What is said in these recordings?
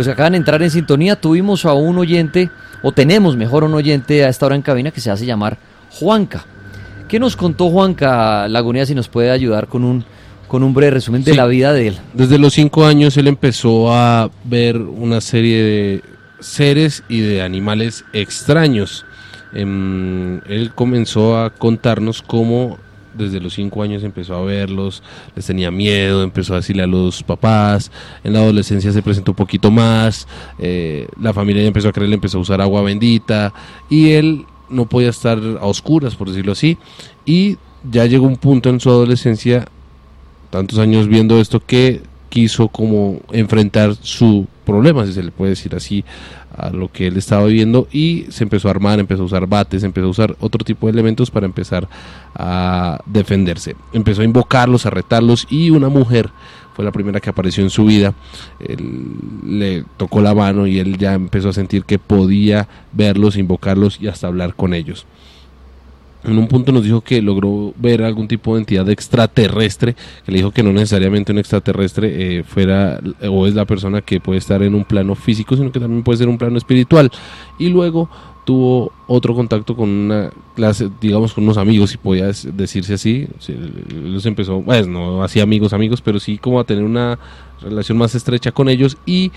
los que acaban de entrar en sintonía, tuvimos a un oyente, o tenemos mejor un oyente a esta hora en cabina que se hace llamar Juanca. ¿Qué nos contó Juanca Lagunea si nos puede ayudar con un, con un breve resumen de la vida de él? Desde los cinco años él empezó a ver una serie de seres y de animales extraños. Em, él comenzó a contarnos cómo desde los cinco años empezó a verlos, les tenía miedo, empezó a decirle a los papás, en la adolescencia se presentó un poquito más, eh, la familia ya empezó a creer, empezó a usar agua bendita y él no podía estar a oscuras, por decirlo así, y ya llegó un punto en su adolescencia, tantos años viendo esto, que quiso como enfrentar su problema, si se le puede decir así, a lo que él estaba viviendo y se empezó a armar, empezó a usar bates, empezó a usar otro tipo de elementos para empezar a defenderse. Empezó a invocarlos, a retarlos y una mujer fue la primera que apareció en su vida. le tocó la mano y él ya empezó a sentir que podía verlos, invocarlos y hasta hablar con ellos en un punto nos dijo que logró ver algún tipo de entidad extraterrestre, que le dijo que no necesariamente un extraterrestre eh, fuera o es la persona que puede estar en un plano físico, sino que también puede ser un plano espiritual. Y luego tuvo otro contacto con una clase, digamos, con unos amigos, si podía decirse así. Los empezó, pues no así amigos, amigos, pero sí como a tener una relación más estrecha con ellos y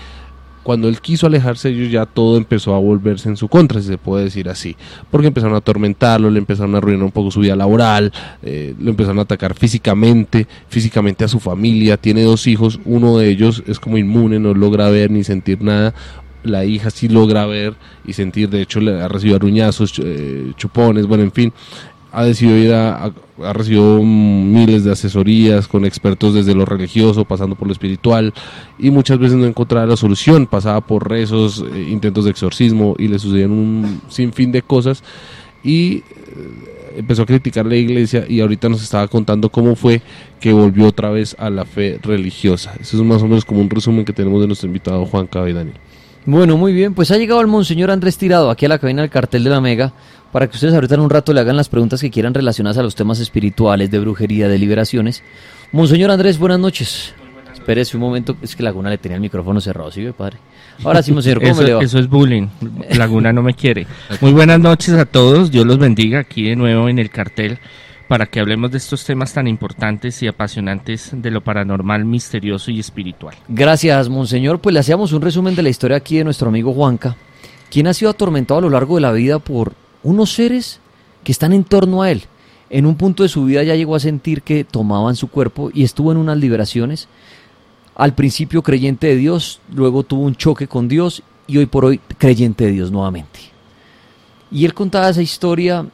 cuando él quiso alejarse de ellos ya todo empezó a volverse en su contra, si se puede decir así, porque empezaron a atormentarlo, le empezaron a arruinar un poco su vida laboral, eh, lo empezaron a atacar físicamente, físicamente a su familia, tiene dos hijos, uno de ellos es como inmune, no logra ver ni sentir nada, la hija sí logra ver y sentir, de hecho le ha recibido aruñazos, eh, chupones, bueno, en fin, ha decidido ir a, ha recibido miles de asesorías con expertos desde lo religioso, pasando por lo espiritual, y muchas veces no encontraba la solución, pasaba por rezos, eh, intentos de exorcismo, y le sucedían un sinfín de cosas, y eh, empezó a criticar la iglesia, y ahorita nos estaba contando cómo fue que volvió otra vez a la fe religiosa. Eso es más o menos como un resumen que tenemos de nuestro invitado Juan Daniel. Bueno, muy bien, pues ha llegado el Monseñor Andrés Tirado aquí a la cabina del cartel de la Mega para que ustedes ahorita en un rato le hagan las preguntas que quieran relacionadas a los temas espirituales, de brujería, de liberaciones. Monseñor Andrés, buenas noches. Espérese un momento, es que Laguna le tenía el micrófono cerrado, ¿sí, padre? Ahora sí, monseñor, ¿cómo eso, le va? Eso es bullying. Laguna no me quiere. Muy buenas noches a todos. Dios los bendiga aquí de nuevo en el cartel para que hablemos de estos temas tan importantes y apasionantes de lo paranormal, misterioso y espiritual. Gracias, monseñor. Pues le hacíamos un resumen de la historia aquí de nuestro amigo Juanca, quien ha sido atormentado a lo largo de la vida por unos seres que están en torno a él. En un punto de su vida ya llegó a sentir que tomaban su cuerpo y estuvo en unas liberaciones. Al principio creyente de Dios, luego tuvo un choque con Dios y hoy por hoy creyente de Dios nuevamente. Y él contaba esa historia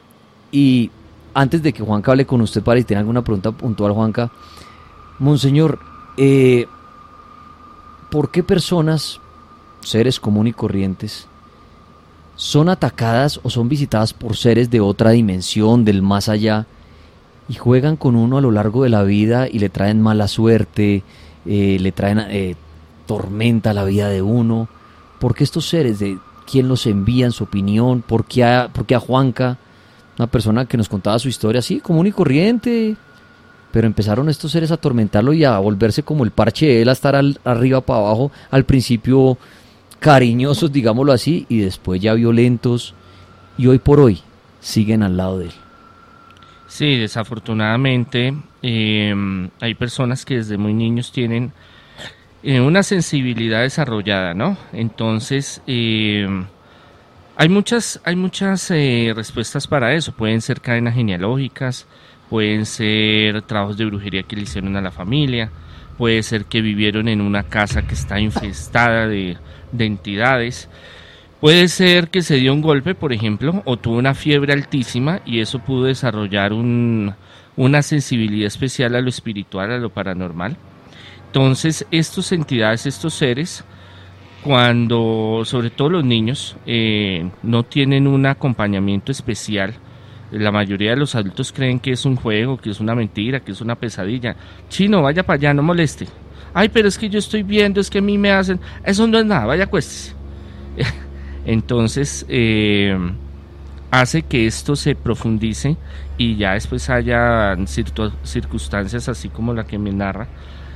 y antes de que Juanca hable con usted para si tiene alguna pregunta puntual, Juanca, Monseñor, eh, ¿por qué personas, seres comunes y corrientes, son atacadas o son visitadas por seres de otra dimensión, del más allá, y juegan con uno a lo largo de la vida y le traen mala suerte, eh, le traen eh, tormenta a la vida de uno. ¿Por qué estos seres, de quién los envía en su opinión? ¿Por qué a, por qué a Juanca, una persona que nos contaba su historia así, común y corriente? Pero empezaron estos seres a atormentarlo y a volverse como el parche de él, a estar al, arriba para abajo. Al principio cariñosos, digámoslo así, y después ya violentos, y hoy por hoy siguen al lado de él. Sí, desafortunadamente eh, hay personas que desde muy niños tienen eh, una sensibilidad desarrollada, ¿no? Entonces, eh, hay muchas, hay muchas respuestas para eso. Pueden ser cadenas genealógicas, pueden ser trabajos de brujería que le hicieron a la familia, puede ser que vivieron en una casa que está infestada de de entidades. Puede ser que se dio un golpe, por ejemplo, o tuvo una fiebre altísima y eso pudo desarrollar un, una sensibilidad especial a lo espiritual, a lo paranormal. Entonces, estas entidades, estos seres, cuando, sobre todo los niños, eh, no tienen un acompañamiento especial, la mayoría de los adultos creen que es un juego, que es una mentira, que es una pesadilla. Chino, vaya para allá, no moleste ay, pero es que yo estoy viendo, es que a mí me hacen, eso no es nada, vaya cuestes. Entonces, eh, hace que esto se profundice y ya después haya circunstancias así como la que me narra,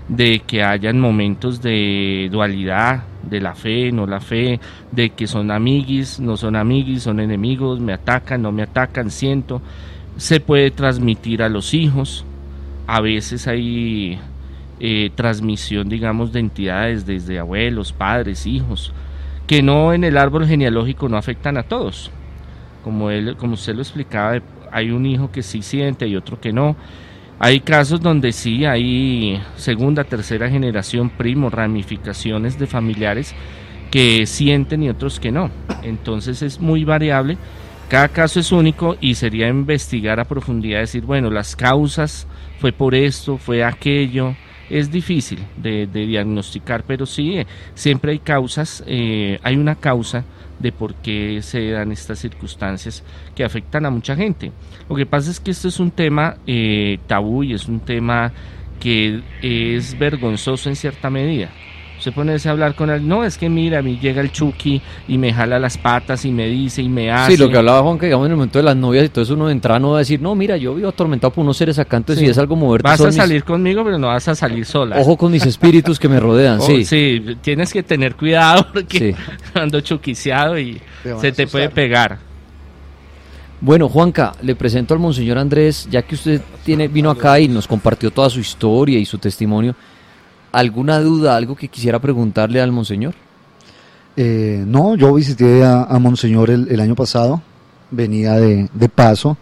de que hayan momentos de dualidad, de la fe, no la fe, de que son amiguis, no son amiguis, son enemigos, me atacan, no me atacan, siento. Se puede transmitir a los hijos, a veces hay eh, transmisión, digamos, de entidades desde abuelos, padres, hijos, que no en el árbol genealógico no afectan a todos. Como, él, como usted lo explicaba, hay un hijo que sí siente y otro que no. Hay casos donde sí hay segunda, tercera generación, primos, ramificaciones de familiares que sienten y otros que no. Entonces es muy variable. Cada caso es único y sería investigar a profundidad, decir, bueno, las causas fue por esto, fue aquello. Es difícil de, diagnosticar, pero sí, eh, siempre hay causas, eh, hay una causa de por qué se dan estas circunstancias que afectan a mucha gente. Lo que pasa es que esto es un tema eh, tabú y es un tema que es vergonzoso en cierta medida. Se pone a hablar con él, no, es que mira, a mí llega el Chucky y me jala las patas y me dice y me hace. Sí, lo que hablaba Juan, que digamos en el momento de las novias y todo eso, uno de no va a decir, no, mira, yo vivo atormentado por unos seres acá, entonces si es algo moverte. Vas a salir conmigo, pero no vas a salir sola. Ojo con mis espíritus que me rodean, oh, sí. Sí, tienes que tener cuidado porque ando chuquiciado y se te puede pegar. Bueno, Juanca, le presento al Monseñor Andrés, ya que usted tiene, vino acá y nos compartió toda su historia y su testimonio. ¿Alguna duda, algo que quisiera preguntarle al Monseñor? Eh, no, yo visité a, Monseñor el, año pasado, venía de, paso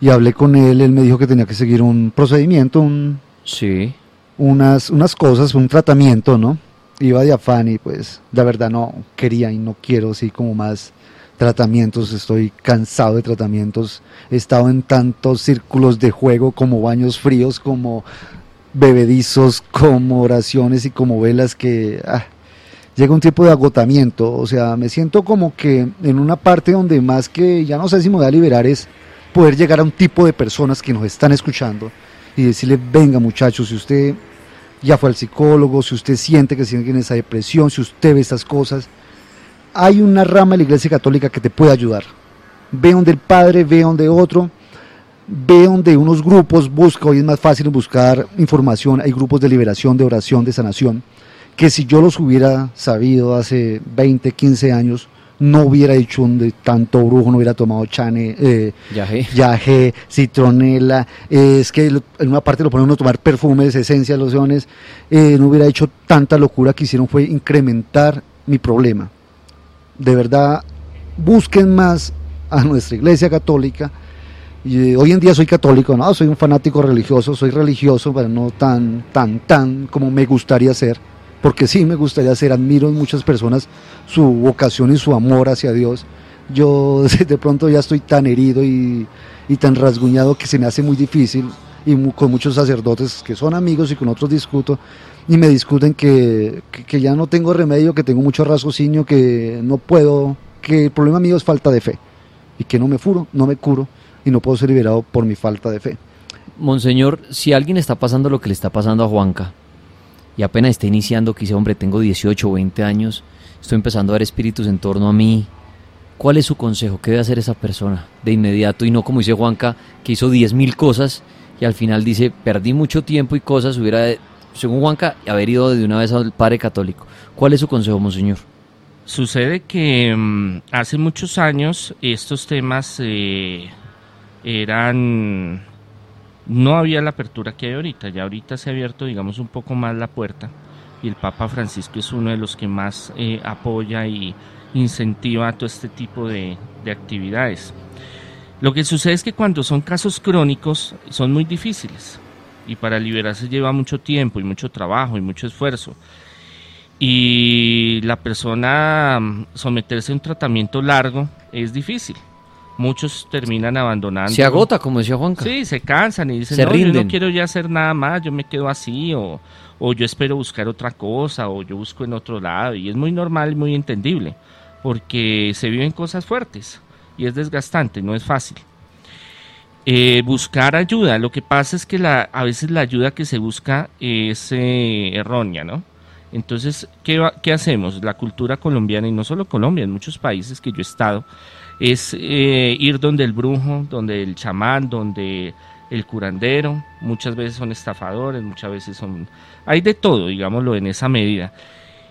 y hablé con él. Él me dijo que tenía que seguir un procedimiento, un, sí. unas, unas cosas, un tratamiento, ¿no? Iba de afán y pues la verdad no quería y no quiero así como más tratamientos, estoy cansado de tratamientos, he estado en tantos círculos de juego como baños fríos, como bebedizos, como oraciones y como velas que ah, llega un tipo de agotamiento. O sea, me siento como que en una parte donde más que, ya no sé si me voy a liberar, es poder llegar a un tipo de personas que nos están escuchando y decirle, venga muchachos, si usted ya fue al psicólogo, si usted siente que siente esa depresión, si usted ve estas cosas, hay una rama de la Iglesia Católica que te puede ayudar. Ve donde el Padre, ve donde otro, ve donde unos grupos busca, hoy es más fácil buscar información, hay grupos de liberación, de oración, de sanación, que si yo los hubiera sabido hace 20, 15 años, no hubiera hecho un tanto brujo, no hubiera tomado chane, eh, yaje. citronela, eh, es que en una parte lo ponen a tomar perfumes, esencias, lociones, eh, no hubiera hecho tanta locura que hicieron fue incrementar mi problema. De verdad, busquen más a nuestra iglesia católica, y hoy en día soy católico, no, soy un fanático religioso, soy religioso, pero no tan, tan, tan como me gustaría ser, porque sí me gustaría ser, admiro en muchas personas su vocación y su amor hacia Dios. Yo de pronto ya estoy tan herido y, tan rasguñado que se me hace muy difícil y con muchos sacerdotes que son amigos y con otros discuto y me discuten que, que, ya no tengo remedio, que tengo mucho raciocinio, que no puedo, que el problema mío es falta de fe y que no me furo, no me curo y no puedo ser liberado por mi falta de fe. Monseñor, si alguien está pasando lo que le está pasando a Juanca y apenas está iniciando, que dice, hombre, tengo 18 o 20 años, estoy empezando a ver espíritus en torno a mí, ¿cuál es su consejo? ¿Qué debe hacer esa persona de inmediato? Y no como dice Juanca, que hizo 10.000 cosas y al final dice, perdí mucho tiempo y cosas, hubiera, según Juanca, haber ido de una vez al Padre Católico. ¿Cuál es su consejo, Monseñor? Sucede que mm, hace muchos años estos temas eh, eran no había la apertura que hay ahorita, ya ahorita se ha abierto digamos un poco más la puerta y el Papa Francisco es uno de los que más eh, apoya y incentiva todo este tipo de, de actividades. Lo que sucede es que cuando son casos crónicos son muy difíciles y para liberarse lleva mucho tiempo y mucho trabajo y mucho esfuerzo. Y la persona mm, someterse a un tratamiento largo es difícil muchos terminan abandonando. Se agota, como decía Juanca. Sí, se cansan y dicen, no, yo no quiero ya hacer nada más, yo me quedo así, o, o yo espero buscar otra cosa, o yo busco en otro lado. Y es muy normal y muy entendible, porque se viven cosas fuertes y es desgastante, no es fácil. Eh, buscar ayuda, lo que pasa es que la, a veces la ayuda que se busca es eh, errónea, ¿no? Entonces, ¿qué, ¿qué hacemos? La cultura colombiana, y no solo Colombia, en muchos países que yo he estado, es eh, ir donde el brujo, donde el chamán, donde el curandero, muchas veces son estafadores, muchas veces son... Hay de todo, digámoslo, en esa medida.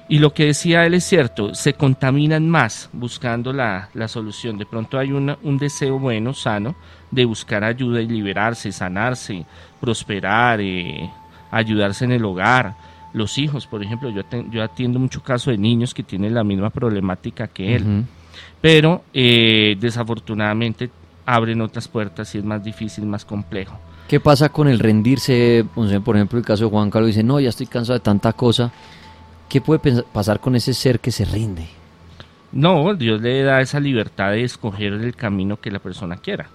Y lo que decía él es cierto, se contaminan más buscando la, la solución. De pronto hay una- un deseo bueno, sano, de buscar ayuda y liberarse, sanarse, prosperar, eh, ayudarse en el hogar. Los hijos, por ejemplo, yo, yo atiendo mucho caso de niños que tienen la misma problemática que él. Pero eh, desafortunadamente abren otras puertas y es más difícil, más complejo. ¿Qué pasa con el rendirse? Por ejemplo, el caso de Juan Carlos dice, no, ya estoy cansado de tanta cosa. ¿Qué puede pasar con ese ser que se rinde? No, Dios le da esa libertad de escoger el camino que la persona quiera.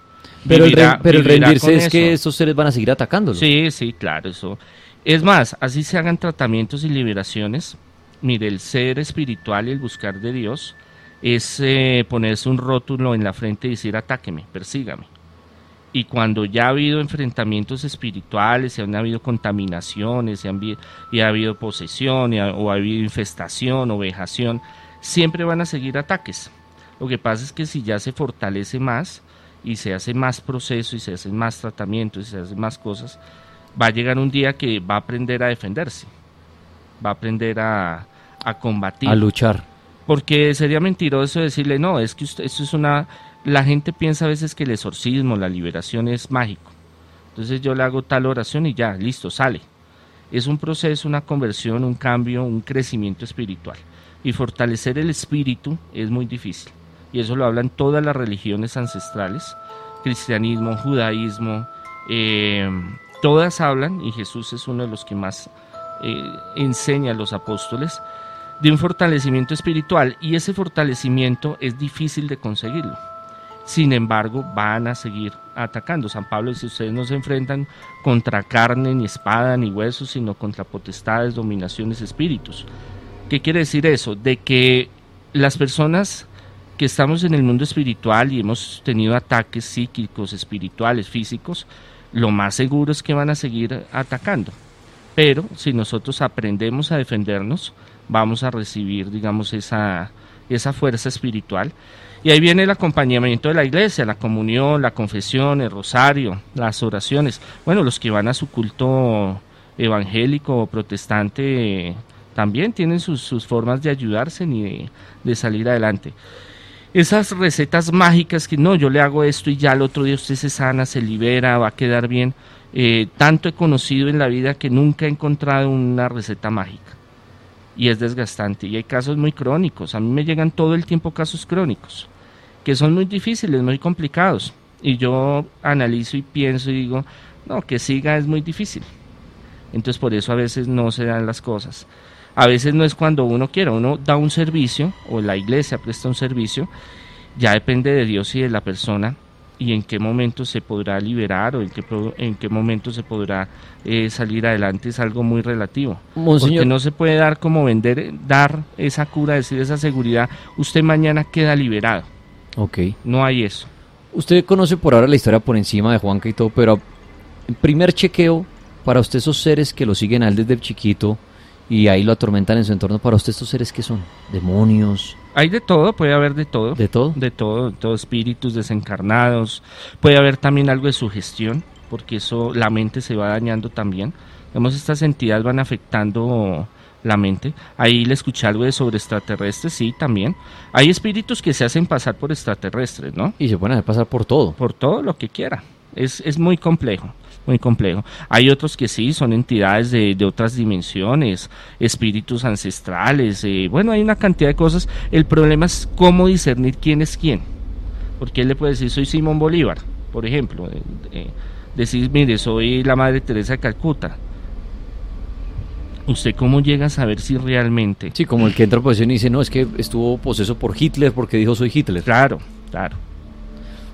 Pero, el, Vivirá- ren- pero el vivirá rendirse es que estos seres van a seguir atacándolo. Sí, sí, claro, eso. Es más, así se hagan tratamientos y liberaciones. Mire, el ser espiritual y el buscar de Dios es eh, ponerse un rótulo en la frente y decir atáqueme, persígame. Y cuando ya ha habido enfrentamientos espirituales, y han habido contaminaciones, y, han y ha habido posesión, o ha habido infestación o vejación, siempre van a seguir ataques. Lo que pasa es que si ya se fortalece más y se hace más proceso y se hacen más tratamientos y se hacen más cosas, va a llegar un día que va a aprender a defenderse, va a aprender a, a combatir. A luchar. Porque sería mentiroso decirle, no, es que usted, esto es una... La gente piensa a veces que el exorcismo, la liberación es mágico. Entonces yo le hago tal oración y ya, listo, sale. Es un proceso, una conversión, un cambio, un crecimiento espiritual. Y fortalecer el espíritu es muy difícil. Y eso lo hablan todas las religiones ancestrales, cristianismo, judaísmo, eh, todas hablan, y Jesús es uno de los que más eh, enseña a los apóstoles, de un fortalecimiento espiritual y ese fortalecimiento es difícil de conseguirlo. Sin embargo, van a seguir atacando. San Pablo dice, ustedes no se enfrentan contra carne, ni espada, ni huesos, sino contra potestades, dominaciones, espíritus. ¿Qué quiere decir eso? De que las personas que estamos en el mundo espiritual y hemos tenido ataques psíquicos, espirituales, físicos, lo más seguro es que van a seguir atacando. Pero si nosotros aprendemos a defendernos, vamos a recibir, digamos, esa, esa fuerza espiritual. Y ahí viene el acompañamiento de la iglesia, la comunión, la confesión, el rosario, las oraciones. Bueno, los que van a su culto evangélico o protestante también tienen sus, sus formas de ayudarse y de, salir adelante. Esas recetas mágicas que no, yo le hago esto y ya al otro día usted se sana, se libera, va a quedar bien. Eh, tanto he conocido en la vida que nunca he encontrado una receta mágica y es desgastante. Y hay casos muy crónicos. A mí me llegan todo el tiempo casos crónicos que son muy difíciles, muy complicados. Y yo analizo y pienso y digo, no, que siga es muy difícil. Entonces por eso a veces no se dan las cosas. A veces no es cuando uno quiera, uno da un servicio o la iglesia presta un servicio, ya depende de Dios y de la persona y en qué momento se podrá liberar o en qué, en qué momento se podrá eh, salir adelante es algo muy relativo. Monseñor, Porque no se puede dar como vender, dar esa cura, decir esa seguridad, usted mañana queda liberado. ok. No hay eso. Usted conoce por ahora la historia por encima de Juanca y todo, pero primer chequeo para usted esos seres que lo siguen a él desde chiquito y ahí lo atormentan en su entorno, para usted estos seres que son demonios, Hay de todo, puede haber de todo. de todo. de todo, de todo espíritus desencarnados. Puede haber también algo de sugestión, porque eso la mente se va dañando también. Vemos estas entidades van afectando la mente. Ahí le escuché algo de sobre extraterrestres, sí, también. Hay espíritus que se hacen pasar por extraterrestres, ¿no? Y se pueden hacer pasar por todo. Por todo lo que quiera. Es, es muy complejo, muy complejo. Hay otros que sí, son entidades de, de otras dimensiones, espíritus ancestrales. eh, bueno, hay una cantidad de cosas. El problema es cómo discernir quién es quién. Porque él le puede decir, soy Simón Bolívar, por ejemplo. eh, eh, decir, mire, soy la Madre Teresa de Calcuta. ¿Usted cómo llega a saber si realmente... Sí, como el que entra a posesión y dice, no, es que estuvo poseso por Hitler porque dijo soy Hitler. Claro, claro.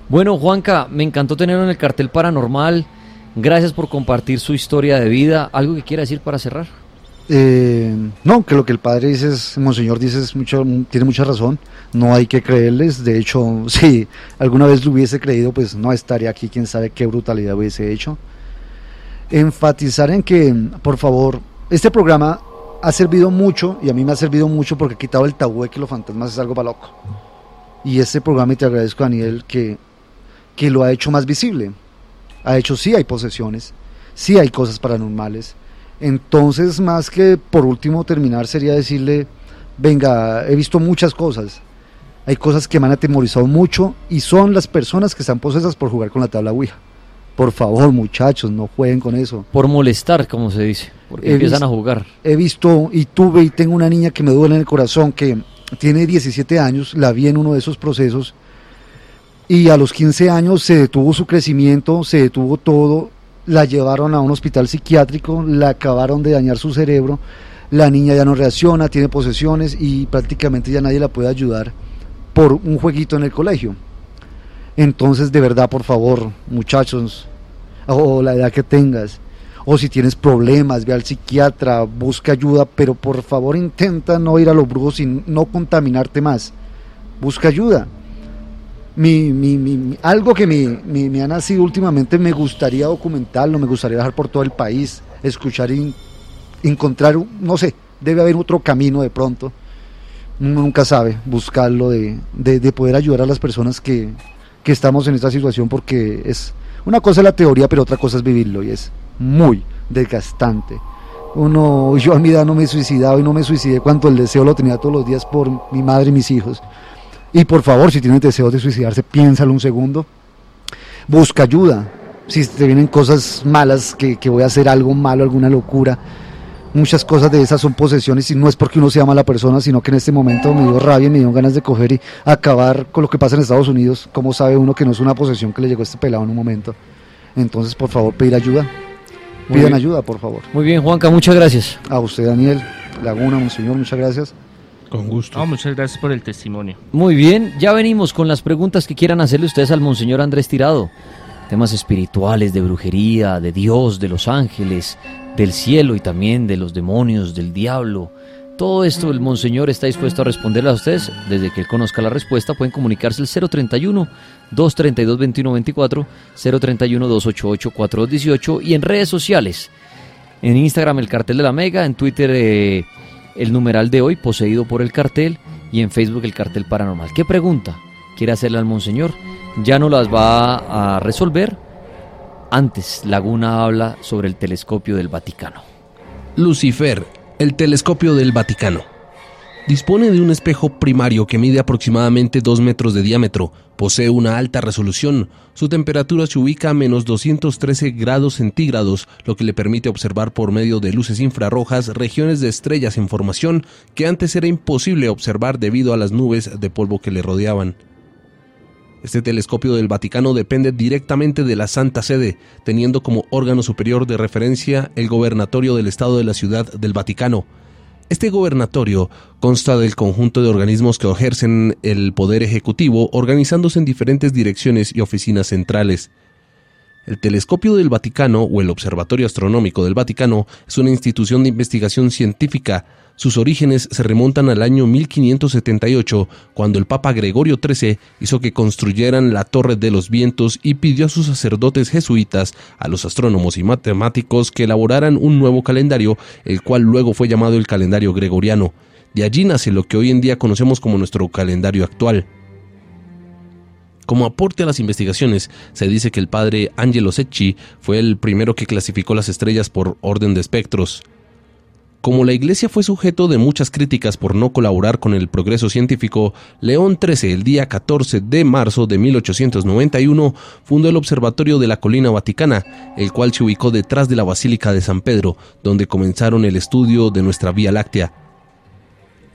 Bueno, Juanca, me encantó tenerlo en el cartel paranormal. Gracias por compartir su historia de vida. ¿Algo que quiera decir para cerrar? Eh, no, que lo que el padre dice, Monseñor dice, es mucho, tiene mucha razón. No hay que creerles. De hecho, si alguna vez lo hubiese creído, pues no estaría aquí. Quién sabe qué brutalidad hubiese hecho. Enfatizar en que, por favor, este programa ha servido mucho y a mí me ha servido mucho porque ha quitado el tabú de que los fantasmas es algo para. Y este programa, y te agradezco, Daniel, que, que lo ha hecho más visible. Ha hecho, sí hay posesiones, sí hay cosas paranormales. Entonces, más que por último terminar, sería decirle venga, he visto muchas cosas. Hay cosas que me han atemorizado mucho y son las personas que están posesas por jugar con la tabla Ouija. Por favor, muchachos, no jueguen con eso. Por molestar, como se dice, porque He empiezan a jugar. He visto y tuve y tengo una niña que me duele en el corazón que tiene 17 años, la vi en uno de esos procesos y a los 15 años se detuvo su crecimiento, se detuvo todo, la llevaron a un hospital psiquiátrico, la acabaron de dañar su cerebro, la niña ya no reacciona, tiene posesiones y prácticamente ya nadie la puede ayudar por un jueguito en el colegio. Entonces, de verdad, por favor, muchachos, o la edad que tengas, o si tienes problemas, ve al psiquiatra, busca ayuda, pero por favor intenta no ir a los brujos y no contaminarte más. Busca ayuda. Mi, mi- mi- algo que me, ha nacido últimamente, me gustaría documentarlo, me gustaría viajar por todo el país, escuchar y encontrar, no sé, debe haber otro camino de pronto. Uno nunca sabe buscarlo, de, de- de poder ayudar a las personas que, que estamos en esta situación, porque es una cosa la teoría, pero otra cosa es vivirlo y es muy desgastante. Uno, yo a mi edad no me he suicidado y no me suicidé cuando el deseo lo tenía todos los días por mi madre y mis hijos. Y por favor, si tienes deseo de suicidarse, piénsalo un segundo. Busca ayuda. Si te vienen cosas malas, que, que voy a hacer algo malo, alguna locura. Muchas cosas de esas son posesiones y no es porque uno sea mala persona, sino que en este momento me dio rabia y me dio ganas de coger y acabar con lo que pasa en Estados Unidos. ¿Cómo sabe uno que no es una posesión que le llegó a este pelado en un momento? Entonces, por favor, pedir ayuda. Pidan ayuda, por favor. Muy bien, Juanca, muchas gracias. A usted, Daniel Laguna, monseñor, muchas gracias. Con gusto. Muchas gracias por el testimonio. Muy bien, ya venimos con las preguntas que quieran hacerle ustedes al Monseñor Andrés Tirado. Temas espirituales, de brujería, de Dios, de los ángeles, del cielo y también de los demonios, del diablo. Todo esto el Monseñor está dispuesto a responderle a ustedes. Desde que él conozca la respuesta pueden comunicarse al 031 232 2124, 031 288 4218 y en redes sociales. En Instagram el cartel de la Mega, en Twitter eh, el numeral de hoy poseído por el cartel y en Facebook el cartel paranormal. ¿Qué pregunta quiere hacerle al Monseñor? Ya no las va a resolver. Antes, Laguna habla sobre el telescopio del Vaticano. Lucifer, el telescopio del Vaticano. Dispone de un espejo primario que mide aproximadamente 2 metros de diámetro, posee una alta resolución, su temperatura se ubica a menos 213 grados centígrados, lo que le permite observar por medio de luces infrarrojas regiones de estrellas en formación que antes era imposible observar debido a las nubes de polvo que le rodeaban. Este telescopio del Vaticano depende directamente de la Santa Sede, teniendo como órgano superior de referencia el gobernatorio del Estado de la Ciudad del Vaticano. Este gobernatorio consta del conjunto de organismos que ejercen el poder ejecutivo, organizándose en diferentes direcciones y oficinas centrales. El Telescopio del Vaticano o el Observatorio Astronómico del Vaticano es una institución de investigación científica. Sus orígenes se remontan al año 1578, cuando el Papa Gregorio XIII hizo que construyeran la Torre de los Vientos y pidió a sus sacerdotes jesuitas, a los astrónomos y matemáticos que elaboraran un nuevo calendario, el cual luego fue llamado el calendario gregoriano. De allí nace lo que hoy en día conocemos como nuestro calendario actual. Como aporte a las investigaciones, se dice que el padre Angelo Secchi fue el primero que clasificó las estrellas por orden de espectros. Como la Iglesia fue sujeto de muchas críticas por no colaborar con el progreso científico, León XIII, el día 14 de marzo de 1891, fundó el Observatorio de la Colina Vaticana, el cual se ubicó detrás de la Basílica de San Pedro, donde comenzaron el estudio de nuestra Vía Láctea.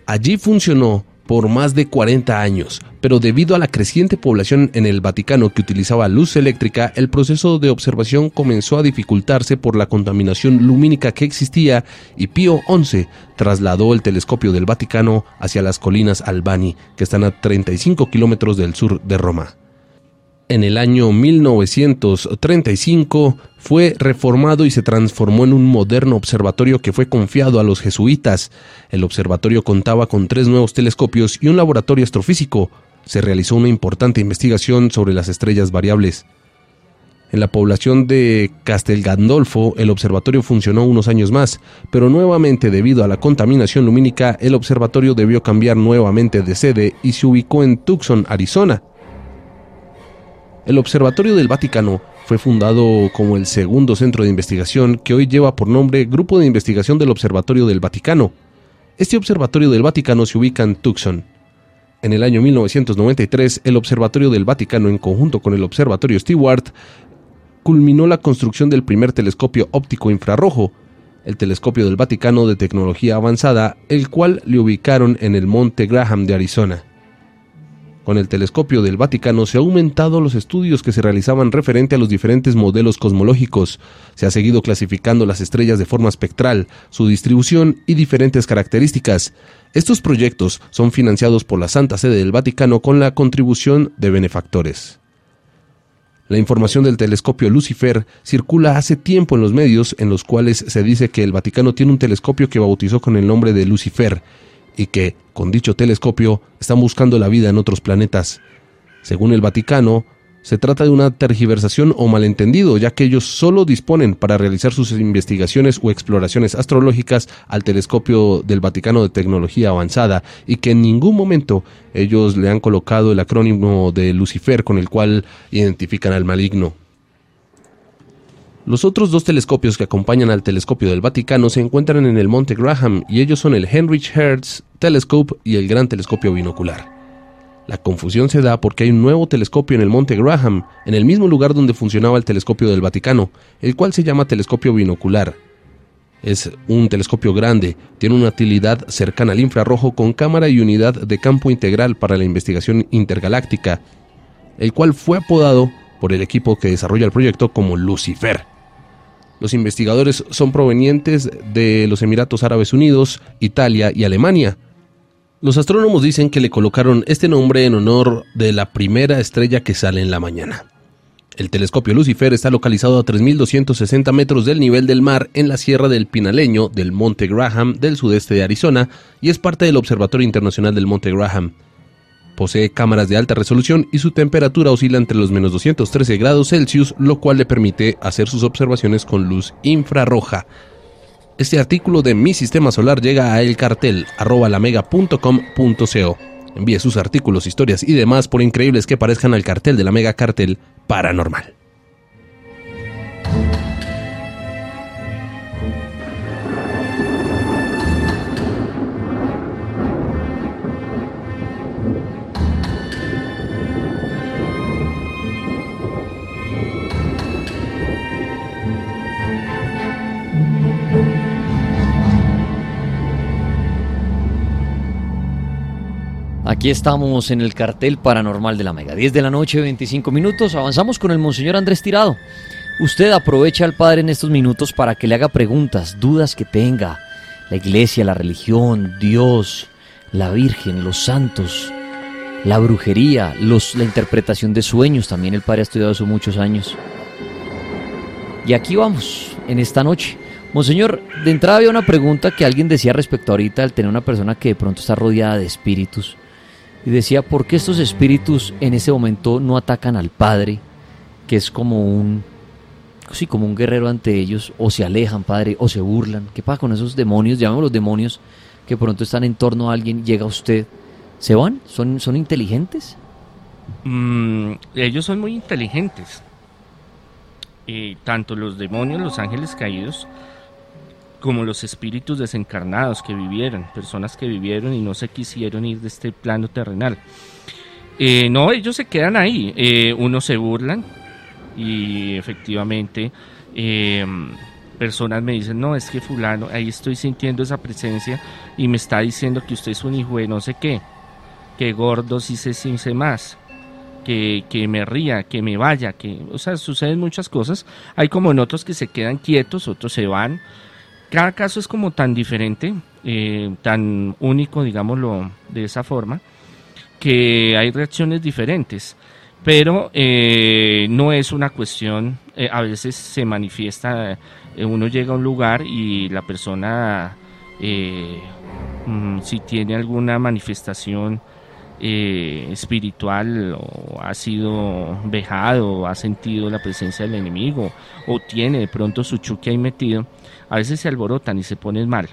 Allí funcionó por más de 40 años, pero debido a la creciente población en el Vaticano que utilizaba luz eléctrica, el proceso de observación comenzó a dificultarse por la contaminación lumínica que existía y Pío XI trasladó el telescopio del Vaticano hacia las colinas Albani, que están a 35 kilómetros del sur de Roma. En el año 1935 fue reformado y se transformó en un moderno observatorio que fue confiado a los jesuitas. El observatorio contaba con tres nuevos telescopios y un laboratorio astrofísico. Se realizó una importante investigación sobre las estrellas variables. En la población de Castel Gandolfo, el observatorio funcionó unos años más, pero nuevamente debido a la contaminación lumínica, el observatorio debió cambiar nuevamente de sede y se ubicó en Tucson, Arizona. El Observatorio del Vaticano fue fundado como el segundo centro de investigación que hoy lleva por nombre Grupo de Investigación del Observatorio del Vaticano. Este observatorio del Vaticano se ubica en Tucson. En el año 1993, el Observatorio del Vaticano, en conjunto con el Observatorio Stewart, culminó la construcción del primer telescopio óptico infrarrojo, el telescopio del Vaticano de tecnología avanzada, el cual le ubicaron en el Monte Graham de Arizona. Con el telescopio del Vaticano se ha aumentado los estudios que se realizaban referente a los diferentes modelos cosmológicos. Se ha seguido clasificando las estrellas de forma espectral, su distribución y diferentes características. Estos proyectos son financiados por la Santa Sede del Vaticano con la contribución de benefactores. La información del telescopio Lucifer circula hace tiempo en los medios en los cuales se dice que el Vaticano tiene un telescopio que bautizó con el nombre de Lucifer y que, con dicho telescopio, están buscando la vida en otros planetas. Según el Vaticano, se trata de una tergiversación o malentendido, ya que ellos solo disponen para realizar sus investigaciones o exploraciones astrológicas al telescopio del Vaticano de Tecnología Avanzada y que en ningún momento ellos le han colocado el acrónimo de Lucifer con el cual identifican al maligno. Los otros dos telescopios que acompañan al telescopio del Vaticano se encuentran en el Monte Graham y ellos son el Heinrich Hertz Telescope y el Gran Telescopio Binocular. La confusión se da porque hay un nuevo telescopio en el Monte Graham, en el mismo lugar donde funcionaba el telescopio del Vaticano, el cual se llama telescopio binocular. Es un telescopio grande, tiene una utilidad cercana al infrarrojo con cámara y unidad de campo integral para la investigación intergaláctica, el cual fue apodado por el equipo que desarrolla el proyecto como Lucifer. Los investigadores son provenientes de los Emiratos Árabes Unidos, Italia y Alemania. Los astrónomos dicen que le colocaron este nombre en honor de la primera estrella que sale en la mañana. El telescopio Lucifer está localizado a 3.260 metros del nivel del mar en la Sierra del Pinaleño del Monte Graham del sudeste de Arizona y es parte del Observatorio Internacional del Monte Graham. Posee cámaras de alta resolución y su temperatura oscila entre los menos 213 grados Celsius, lo cual le permite hacer sus observaciones con luz infrarroja. Este artículo de Mi Sistema Solar llega a elcartel.lamega.com.co. Envíe sus artículos, historias y demás por increíbles que parezcan al cartel de la Mega Cartel Paranormal. Aquí estamos en el cartel paranormal de la Mega. 10 de la noche, 25 minutos. Avanzamos con el Monseñor Andrés Tirado. Usted aprovecha al Padre en estos minutos para que le haga preguntas, dudas que tenga. La iglesia, la religión, Dios, la Virgen, los santos, la brujería, la interpretación de sueños. También el Padre ha estudiado eso muchos años. Y aquí vamos, en esta noche. Monseñor, de entrada había una pregunta que alguien decía respecto ahorita al tener una persona que de pronto está rodeada de espíritus y decía, ¿por qué estos espíritus en ese momento no atacan al Padre, que es como un, sí, como un guerrero ante ellos, o se alejan, Padre, o se burlan? ¿Qué pasa con esos demonios, los demonios, que pronto están en torno a alguien, llega usted? ¿Se van? ¿Son, son inteligentes? Mm, ellos son muy inteligentes. Y tanto los demonios, los ángeles caídos, como los espíritus desencarnados que vivieron, personas que vivieron y no se quisieron ir de este plano terrenal. Eh, no, ellos se quedan ahí, eh, unos se burlan y efectivamente eh, personas me dicen, no, es que fulano, ahí estoy sintiendo esa presencia y me está diciendo que usted es un hijo de no sé qué, que gordo si se since más. Que, que, me ría, que me vaya, que, o sea, suceden muchas cosas. Hay como en otros que se quedan quietos, otros se van, cada caso es como tan diferente, eh, tan único, digámoslo de esa forma, que hay reacciones diferentes. Pero eh, no es una cuestión, eh, a veces se manifiesta, uno llega a un lugar y la persona, mm, si tiene alguna manifestación espiritual o ha sido vejado, o ha sentido la presencia del enemigo o tiene de pronto su chuque ahí metido, a veces se alborotan y se ponen mal.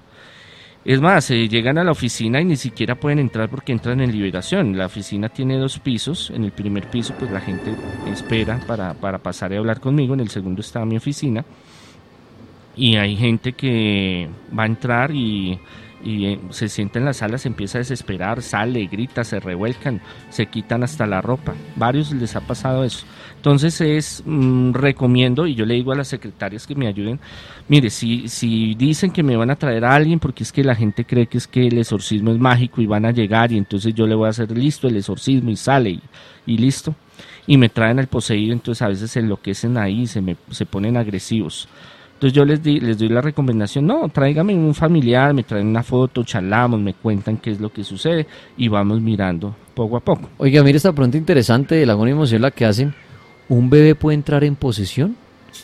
Es más, se llegan a la oficina y ni siquiera pueden entrar porque entran en liberación. La oficina tiene dos pisos. En el primer piso, pues la gente espera para, para pasar y hablar conmigo. En el segundo está mi oficina. Y hay gente que va a entrar y y eh, se sienta en la sala, se empieza a desesperar, sale, grita, se revuelcan, se quitan hasta la ropa. Varios les ha pasado eso. Entonces es, mm, recomiendo, y yo le digo a las secretarias que me ayuden, mire, si, si dicen que me van a traer a alguien, porque es que la gente cree que es que el exorcismo es mágico y van a llegar y entonces yo le voy a hacer listo el exorcismo y sale y, listo. Y me traen al poseído, entonces a veces se enloquecen ahí, se, me, se ponen agresivos. Entonces yo les, di, les doy la recomendación, no, tráigame un familiar, me traen una foto, charlamos, me cuentan qué es lo que sucede y vamos mirando poco a poco. Oiga, mire esta pregunta interesante de la emoción la que hacen. ¿Un bebé puede entrar en posesión?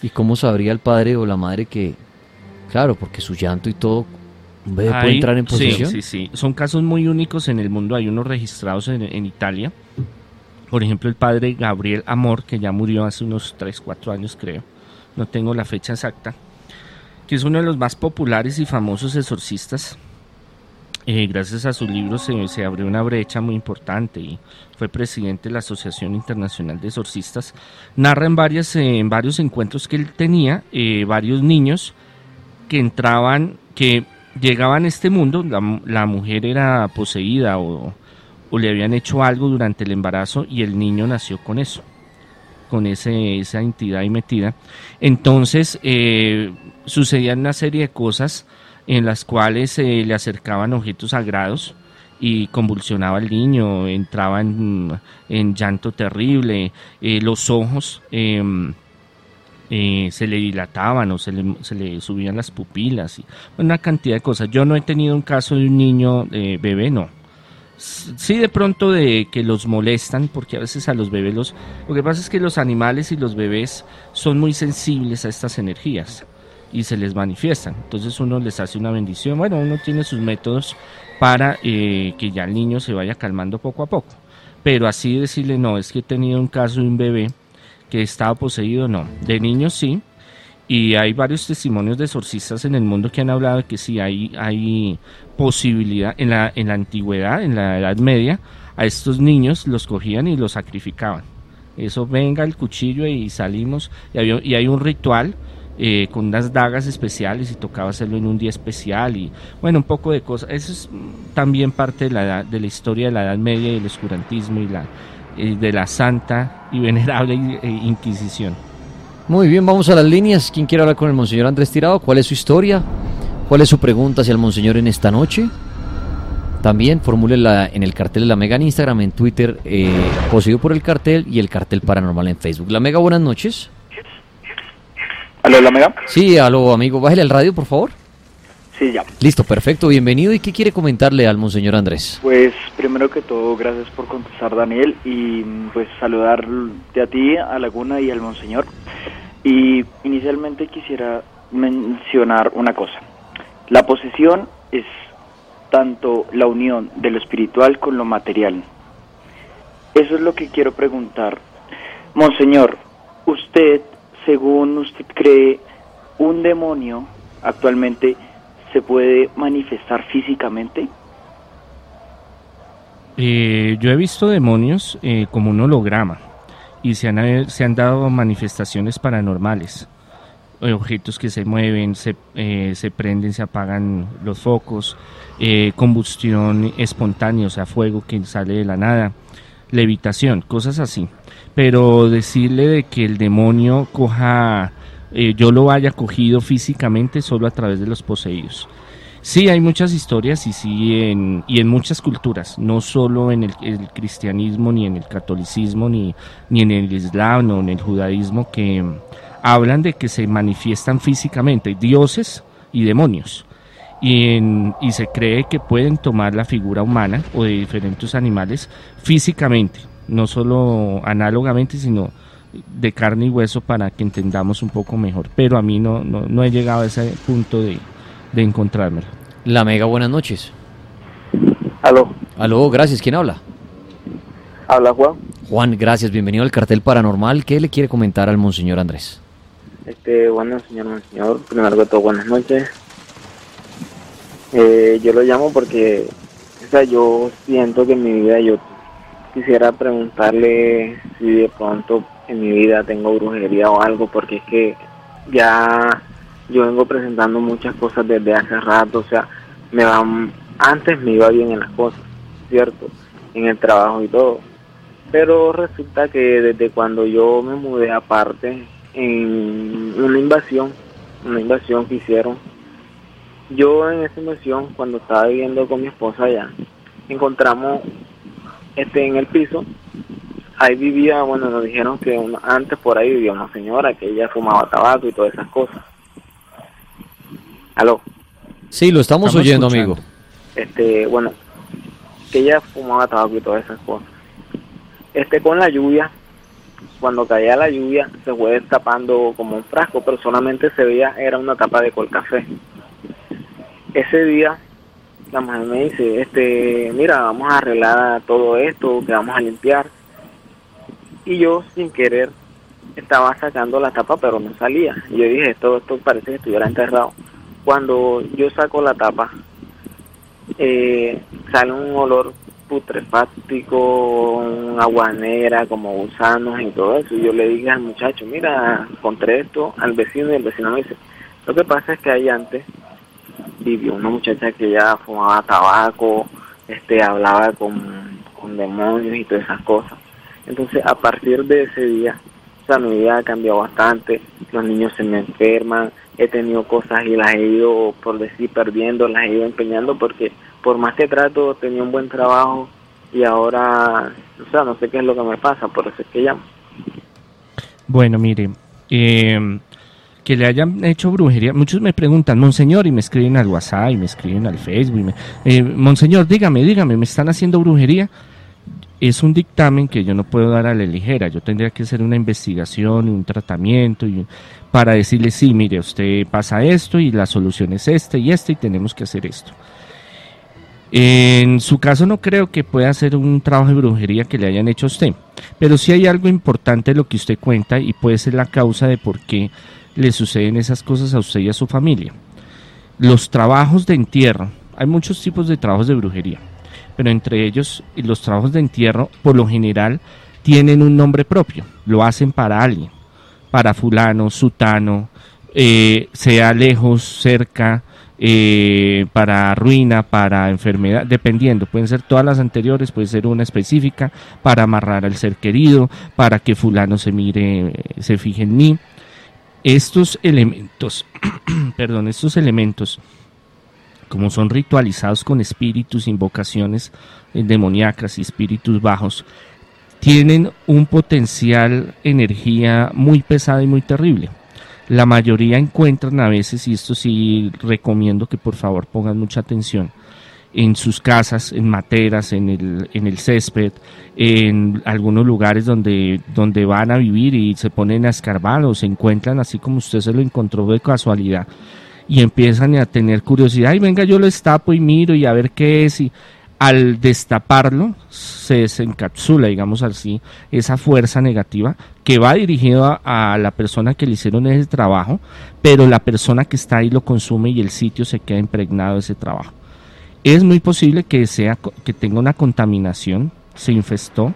¿Y cómo sabría el padre o la madre que, claro, porque su llanto y todo, un bebé puede entrar en posesión? Sí, sí, sí. Son casos muy únicos en el mundo. Hay unos registrados en, en Italia. Por ejemplo, el padre Gabriel Amor, que ya murió hace unos 3, 4 años creo. No tengo la fecha exacta que es uno de los más populares y famosos exorcistas. Gracias a sus libros se, abrió una brecha muy importante y fue presidente de la Asociación Internacional de Exorcistas. Narra en, varias, varios encuentros que él tenía eh, varios niños que entraban, que llegaban a este mundo, la, mujer era poseída o, o, le habían hecho algo durante el embarazo y el niño nació con eso con ese, esa entidad ahí metida. Entonces eh, sucedían una serie de cosas en las cuales se le acercaban objetos sagrados y convulsionaba al niño, entraba en, llanto terrible, eh, los ojos em, eh, se le dilataban o se le, se le, subían las pupilas, y una cantidad de cosas. Yo no he tenido un caso de un niño bebé, no, sí de pronto de que los molestan, porque a veces a los bebés los... Lo que pasa es que los animales y los bebés son muy sensibles a estas energías y se les manifiestan. Entonces uno les hace una bendición. Bueno, uno tiene sus métodos para eh, que ya el niño se vaya calmando poco a poco. Pero así decirle, no, es que he tenido un caso de un bebé que estaba poseído, no. De niños sí, y hay varios testimonios de exorcistas en el mundo que han hablado de que sí hay, hay posibilidad, en la, en la antigüedad, en la Edad Media, a estos niños los cogían y los sacrificaban. Eso venga el cuchillo y salimos, y, y hay un ritual eh, con unas dagas especiales y tocaba hacerlo en un día especial y bueno, un poco de cosas. Eso es también parte de la, de la historia de la Edad Media y el oscurantismo y la, eh, de la santa y venerable eh, Inquisición. Muy bien, vamos a las líneas. ¿Quién quiere hablar con el Monseñor Andrés Tirado? ¿Cuál es su historia? ¿Cuál es su pregunta hacia el Monseñor en esta noche? También formúlela en el cartel de la Mega en Instagram, en Twitter, poseído por el cartel y el cartel paranormal en Facebook. La Mega, buenas noches. ¿Aló, la Mega? Sí, aló, amigo. Bájale al radio, por favor. Sí, ya. Listo, perfecto. Bienvenido. ¿Y qué quiere comentarle al Monseñor Andrés? Pues primero que todo, gracias por contestar, Daniel, y pues saludarte a ti, a Laguna y al Monseñor. Y inicialmente quisiera mencionar una cosa. La posesión es tanto la unión de lo espiritual con lo material. Eso es lo que quiero preguntar. Monseñor, usted, según usted cree, un demonio actualmente se puede manifestar físicamente? Eh, yo he visto demonios eh, como un holograma y se han, eh, se han dado manifestaciones paranormales. Objetos que se mueven, se, eh, se prenden, se apagan los focos, combustión espontánea, o sea, fuego que sale de la nada, levitación, cosas así. Pero decirle de que el demonio coja, yo lo haya cogido físicamente solo a través de los poseídos. Sí, hay muchas historias y sí en, y en muchas culturas, no solo en el, cristianismo, ni en el catolicismo, ni, ni en el islam o en el judaísmo, que hablan de que se manifiestan físicamente dioses y demonios. Y, en, y se cree que pueden tomar la figura humana o de diferentes animales físicamente, no solo análogamente, sino de carne y hueso para que entendamos un poco mejor. Pero a mí no, no, no he llegado a ese punto de, de encontrármelo. La Mega, buenas noches. Aló. Aló, gracias. ¿Quién habla? Habla Juan. Juan, gracias. Bienvenido al cartel paranormal. ¿Qué le quiere comentar al Monseñor Andrés? Este, bueno, señor Monseñor, primero que todo, buenas noches. Eh, yo lo llamo porque, o sea, yo siento que en mi vida yo quisiera preguntarle si de pronto en mi vida tengo brujería o algo, porque es que ya yo vengo presentando muchas cosas desde hace rato, o sea, me va, antes me iba bien en las cosas, ¿cierto? En el trabajo y todo. Pero resulta que desde cuando yo me mudé aparte, en una invasión, una invasión que hicieron, yo en esa invasión, cuando estaba viviendo con mi esposa allá, encontramos este en el piso, ahí vivía, bueno, nos dijeron que antes por ahí vivía una señora que ella fumaba tabaco y todas esas cosas. ¿Aló? Sí, lo estamos, oyendo, amigo. Este, bueno, que ella fumaba tabaco y todas esas cosas. Este, con la lluvia, cuando caía la lluvia, se fue destapando como un frasco, pero solamente se veía, era una tapa de col café. Ese día, la mujer me dice, este, mira, vamos a arreglar todo esto, que vamos a limpiar. Y yo, sin querer, estaba sacando la tapa, pero no salía. Y yo dije, esto, esto parece que estuviera enterrado. Cuando yo saco la tapa, eh, sale un olor putrefáctico, un aguanera, como gusanos y todo eso. Y yo le dije al muchacho, mira, encontré esto al vecino y el vecino me dice, lo que pasa es que ahí antes vivió una muchacha que ya fumaba tabaco, este, hablaba con, con demonios y todas esas cosas. Entonces, a partir de ese día, o mi vida ha cambiado bastante, los niños se me enferman, he tenido cosas y las he ido, por decir, perdiendo, las he ido empeñando porque por más que trato, tenía un buen trabajo y ahora, o sea, no sé qué es lo que me pasa, por eso es que llamo. Bueno, mire, eh, que le hayan hecho brujería. Muchos me preguntan, Monseñor, y me escriben al WhatsApp, y me escriben al Facebook. Eh, Monseñor, dígame, dígame, ¿me están haciendo brujería? Es un dictamen que yo no puedo dar a la ligera. Yo tendría que hacer una investigación y un tratamiento y, para decirle, sí, mire, usted pasa esto y la solución es esta y esta y tenemos que hacer esto. En su caso no creo que pueda ser un trabajo de brujería que le hayan hecho a usted, pero sí hay algo importante de lo que usted cuenta y puede ser la causa de por qué le suceden esas cosas a usted y a su familia. Los trabajos de entierro, hay muchos tipos de trabajos de brujería, pero entre ellos los trabajos de entierro por lo general tienen un nombre propio, lo hacen para alguien, para fulano, sutano, eh, sea lejos, cerca, eh, para ruina, para enfermedad, dependiendo, pueden ser todas las anteriores, puede ser una específica, para amarrar al ser querido, para que fulano se mire, se fije en mí. Estos elementos, perdón, estos elementos, como son ritualizados con espíritus, invocaciones eh, demoníacas y espíritus bajos, tienen un potencial energía muy pesada y muy terrible. La mayoría encuentran a veces, y esto sí recomiendo que por favor pongan mucha atención, en sus casas, en materas, en el, en el césped, en algunos lugares donde, donde van a vivir y se ponen a escarbar o se encuentran así como usted se lo encontró de casualidad y empiezan a tener curiosidad y venga yo lo estapo y miro y a ver qué es y al destaparlo se desencapsula, digamos así, esa fuerza negativa que va dirigida a, la persona que le hicieron ese trabajo, pero la persona que está ahí lo consume y el sitio se queda impregnado de ese trabajo. Es muy posible que, sea, que tenga una contaminación, se infestó,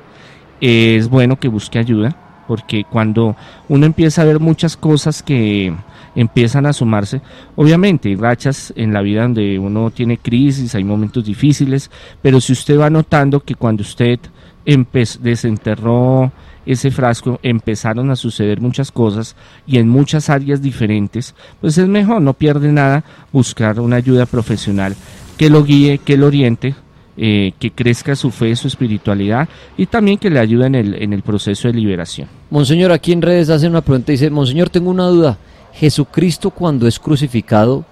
es bueno que busque ayuda, porque cuando uno empieza a ver muchas cosas que, empiezan a sumarse. Obviamente hay rachas en la vida donde uno tiene crisis, hay momentos difíciles, pero si usted va notando que cuando usted desenterró ese frasco empezaron a suceder muchas cosas y en muchas áreas diferentes, pues es mejor, no pierde nada buscar una ayuda profesional que lo guíe, que lo oriente, eh, que crezca su fe, su espiritualidad y también que le ayude en el, en el proceso de liberación. Monseñor, aquí en redes hacen una pregunta, dice, Monseñor, tengo una duda. Jesucristo cuando es crucificado,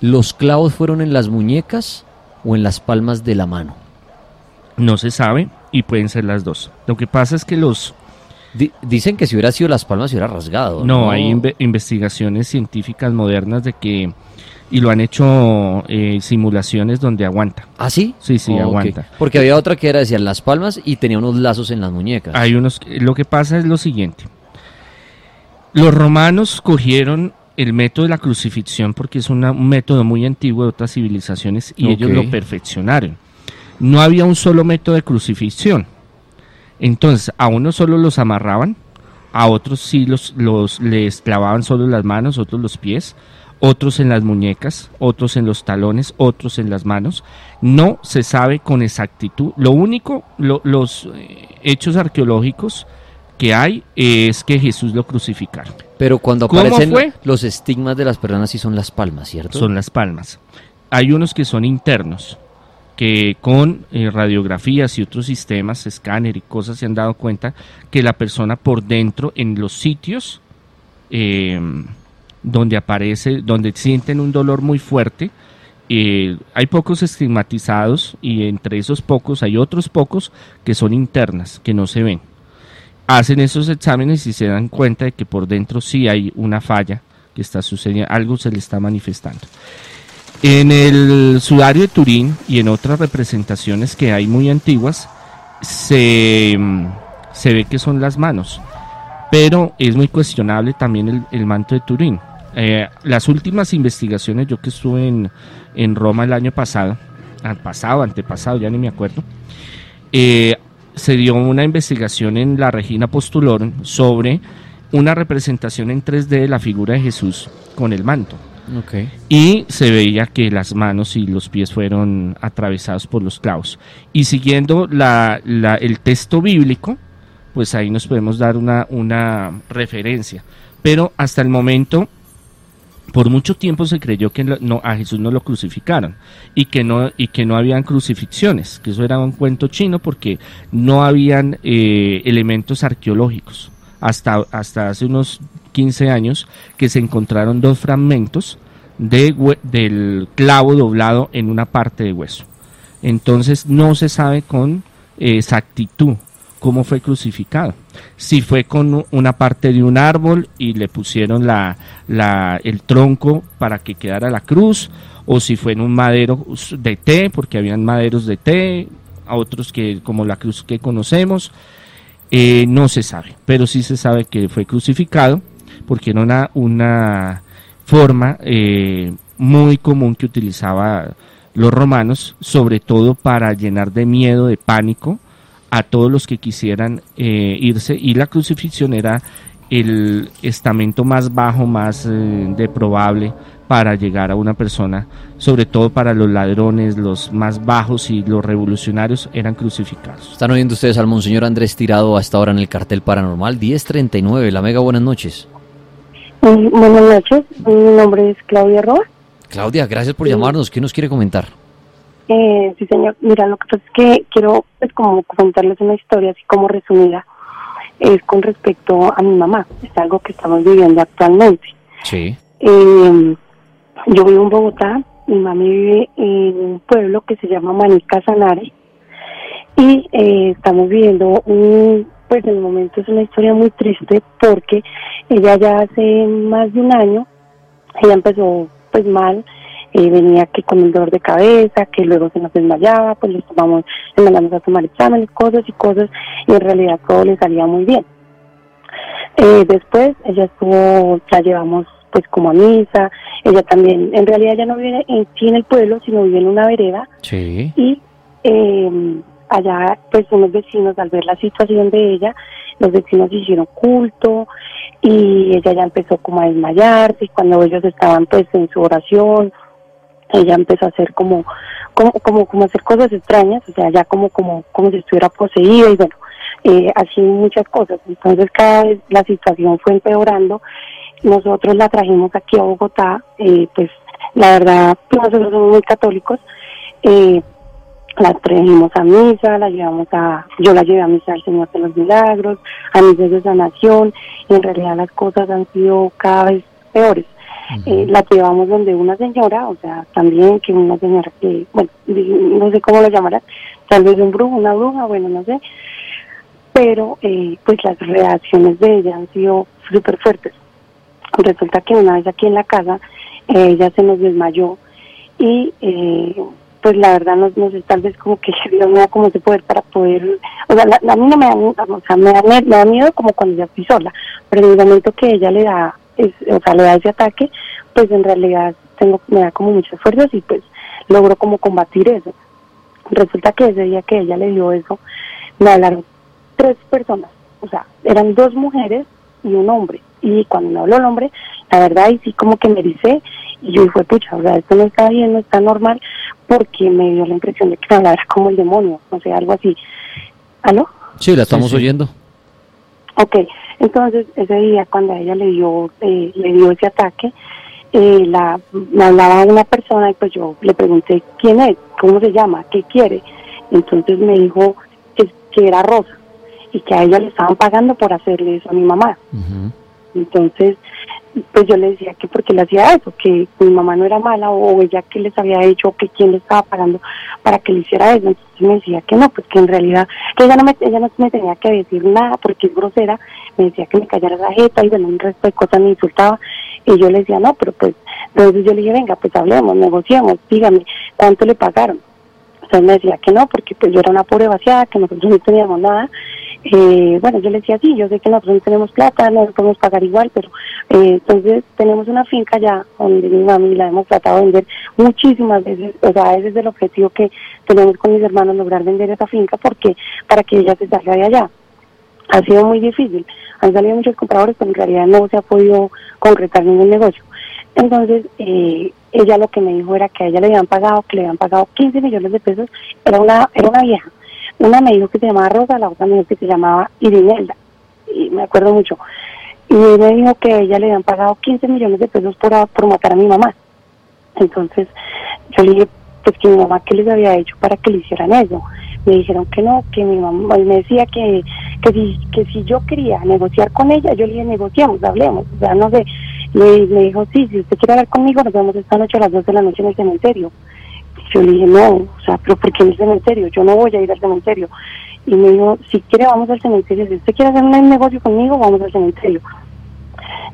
¿los clavos fueron en las muñecas o en las palmas de la mano? No se sabe y pueden ser las dos. Lo que pasa es que los... dicen que si hubiera sido las palmas se hubiera rasgado. No, hay investigaciones científicas modernas de que... Y lo han hecho eh, simulaciones donde aguanta. ¿Ah, sí? Sí, sí, aguanta. Porque había otra que era, decía, las palmas y tenía unos lazos en las muñecas. Hay unos... Lo que pasa es lo siguiente los romanos cogieron el método de la crucifixión porque es un método muy antiguo de otras civilizaciones y ellos lo perfeccionaron. No había un solo método de crucifixión. Entonces, a unos solo los amarraban, a otros sí los, los les clavaban solo las manos, otros los pies, otros en las muñecas, otros en los talones, otros en las manos. No se sabe con exactitud. Lo único, los eh, hechos arqueológicos que hay es que Jesús lo crucificaron. Pero cuando aparecen los estigmas de las personas sí son las palmas, ¿cierto? Son las palmas. Hay unos que son internos, que con eh, radiografías y otros sistemas, escáner y cosas se han dado cuenta que la persona por dentro, en los sitios eh, donde aparece, donde sienten un dolor muy fuerte, eh, hay pocos estigmatizados y entre esos pocos hay otros pocos que son internas, que no se ven. Hacen esos exámenes y se dan cuenta de que por dentro sí hay una falla que está sucediendo, algo se le está manifestando. En el sudario de Turín y en otras representaciones que hay muy antiguas, se, mm, se ve que son las manos, pero es muy cuestionable también el, manto de Turín. Eh, las últimas investigaciones, yo que estuve en, en Roma el año pasado, al pasado, antepasado, ya ni me acuerdo, eh, se dio una investigación en la Regina Postulorum sobre una representación en 3D de la figura de Jesús con el manto. Y se veía que las manos y los pies fueron atravesados por los clavos. Y siguiendo la, el texto bíblico, pues ahí nos podemos dar una, una referencia. Pero hasta el momento, por mucho tiempo se creyó que no, a Jesús no lo crucificaron y que no, y que no habían crucifixiones, que eso era un cuento chino porque no habían eh, elementos arqueológicos hasta, hasta hace unos 15 años que se encontraron dos fragmentos de, del clavo doblado en una parte de hueso. Entonces no se sabe con exactitud cómo fue crucificado. Si fue con una parte de un árbol y le pusieron la, el tronco para que quedara la cruz, o si fue en un madero de té, porque habían maderos de té, a otros que como la cruz que conocemos, eh, no se sabe, pero sí se sabe que fue crucificado porque era una, forma eh, muy común que utilizaban los romanos, sobre todo para llenar de miedo, de pánico a todos los que quisieran eh, irse y la crucifixión era el estamento más bajo, más de probable para llegar a una persona, sobre todo para los ladrones, los más bajos y los revolucionarios eran crucificados. Están oyendo ustedes al Monseñor Andrés Tirado hasta ahora en el cartel paranormal 1039. La Mega, buenas noches. buenas noches, mi nombre es Claudia Roa. Claudia, gracias por llamarnos. ¿Qué nos quiere comentar? Eh, sí, señor. Mira, lo que pasa es que quiero pues, como comentarles una historia así como resumida. Es con respecto a mi mamá. Es algo que estamos viviendo actualmente. Sí. Eh, yo vivo en Bogotá, mi mamá vive en un pueblo que se llama Manica Sanare y eh, estamos viviendo un, pues en el momento es una historia muy triste porque ella ya hace más de un año, ella empezó pues mal, eh, venía que con el dolor de cabeza, que luego se nos desmayaba, pues le tomamos, le mandamos a tomar exámenes, cosas y cosas, y en realidad todo le salía muy bien. Eh, después ella estuvo, ya llevamos pues como a misa, ella también, en realidad ya no vive en, en el pueblo, sino vive en una vereda. Sí. Y eh, allá, pues unos vecinos, al ver la situación de ella, los vecinos hicieron culto y ella ya empezó como a desmayarse y cuando ellos estaban pues en su oración, ella empezó a hacer como, como, como, como hacer cosas extrañas, o sea, ya como, como, como si estuviera poseída y bueno, eh, así muchas cosas. Entonces cada vez la situación fue empeorando nosotros la trajimos aquí a Bogotá, eh, pues la verdad, nosotros somos muy católicos. Eh, la trajimos a misa, la llevamos a, yo la llevé a misa al Señor de los Milagros, a misa de sanación, y en realidad las cosas han sido cada vez peores. Eh, la llevamos donde una señora, o sea, también que una señora que, bueno, no sé cómo lo llamará, tal vez un brujo, una bruja, bueno, no sé, pero eh, pues las reacciones de ella han sido súper fuertes. Resulta que una vez aquí en la casa eh, ella se nos desmayó y eh, pues la verdad nos, nos tal vez como que Dios me da como ese poder para poder, o sea, la, a mí no me da, o sea, me da, me da, miedo como cuando ya estoy sola, pero en el momento que ella le da, es, o sea, le da ese ataque, pues en realidad tengo, me da como muchas fuerzas y pues logro como combatir eso. Resulta que ese día que ella le dio eso, me hablaron tres personas, o sea, eran dos mujeres y un hombre y cuando me habló el hombre, la verdad, y sí como que me dice Y yo dije, pucha, o sea, esto no está bien, no está normal, porque me dio la impresión de que me hablara como el demonio, o sea, algo así. ¿Aló? Sí, la estamos oyendo. Ok, entonces ese día cuando a ella le dio, eh, le dio ese ataque, eh, la, me hablaba una persona y pues yo le pregunté quién es, cómo se llama, qué quiere. Entonces me dijo que, que era Rosa y que a ella le estaban pagando por hacerle eso a mi mamá. Ujú. Entonces, pues yo le decía que porque le hacía eso, que mi mamá no era mala o ella que les había hecho o que quién le estaba pagando para que le hiciera eso. Entonces me decía que no, pues que en realidad que ella no me, ella no me tenía que decir nada porque es grosera, me decía que me callara la jeta y bueno, un resto de cosas me insultaba y yo le decía no, pero pues entonces yo le dije venga, pues hablemos, negociemos, dígame cuánto le pagaron. Entonces me decía que no, porque pues yo era una pobre vaciada, que nosotros no teníamos nada. Eh, bueno, yo le decía, sí, yo sé que nosotros no tenemos plata, no podemos pagar igual, pero eh, entonces tenemos una finca ya donde mi mami la hemos tratado de vender muchísimas veces, o sea, ese es el objetivo que tenemos con mis hermanos, lograr vender esa finca porque para que ella se salga de allá. Ha sido muy difícil, han salido muchos compradores, pero en realidad no se ha podido concretar ningún negocio. Entonces, eh, ella lo que me dijo era que a ella le habían pagado, que le habían pagado 15 millones de pesos, era una, era una vieja. Una me dijo que se llamaba Rosa, la otra me dijo que se llamaba Irinelda, y me acuerdo mucho. Y me dijo que ella le habían pagado 15 millones de pesos por, por matar a mi mamá. Entonces, yo le dije, pues que mi mamá, ¿qué les había hecho para que le hicieran eso? Me dijeron que no, que mi mamá, y me decía que, que, si, que si yo quería negociar con ella, yo le dije, negociamos, hablemos, o sea, no sé. Me dijo, sí, si usted quiere hablar conmigo, nos vemos esta noche a las 2 de la noche en el cementerio. Yo le dije, no, o sea, pero ¿por qué el cementerio? Yo no voy a ir al cementerio. Y me dijo, si quiere, vamos al cementerio. Si usted quiere hacer un negocio conmigo, vamos al cementerio.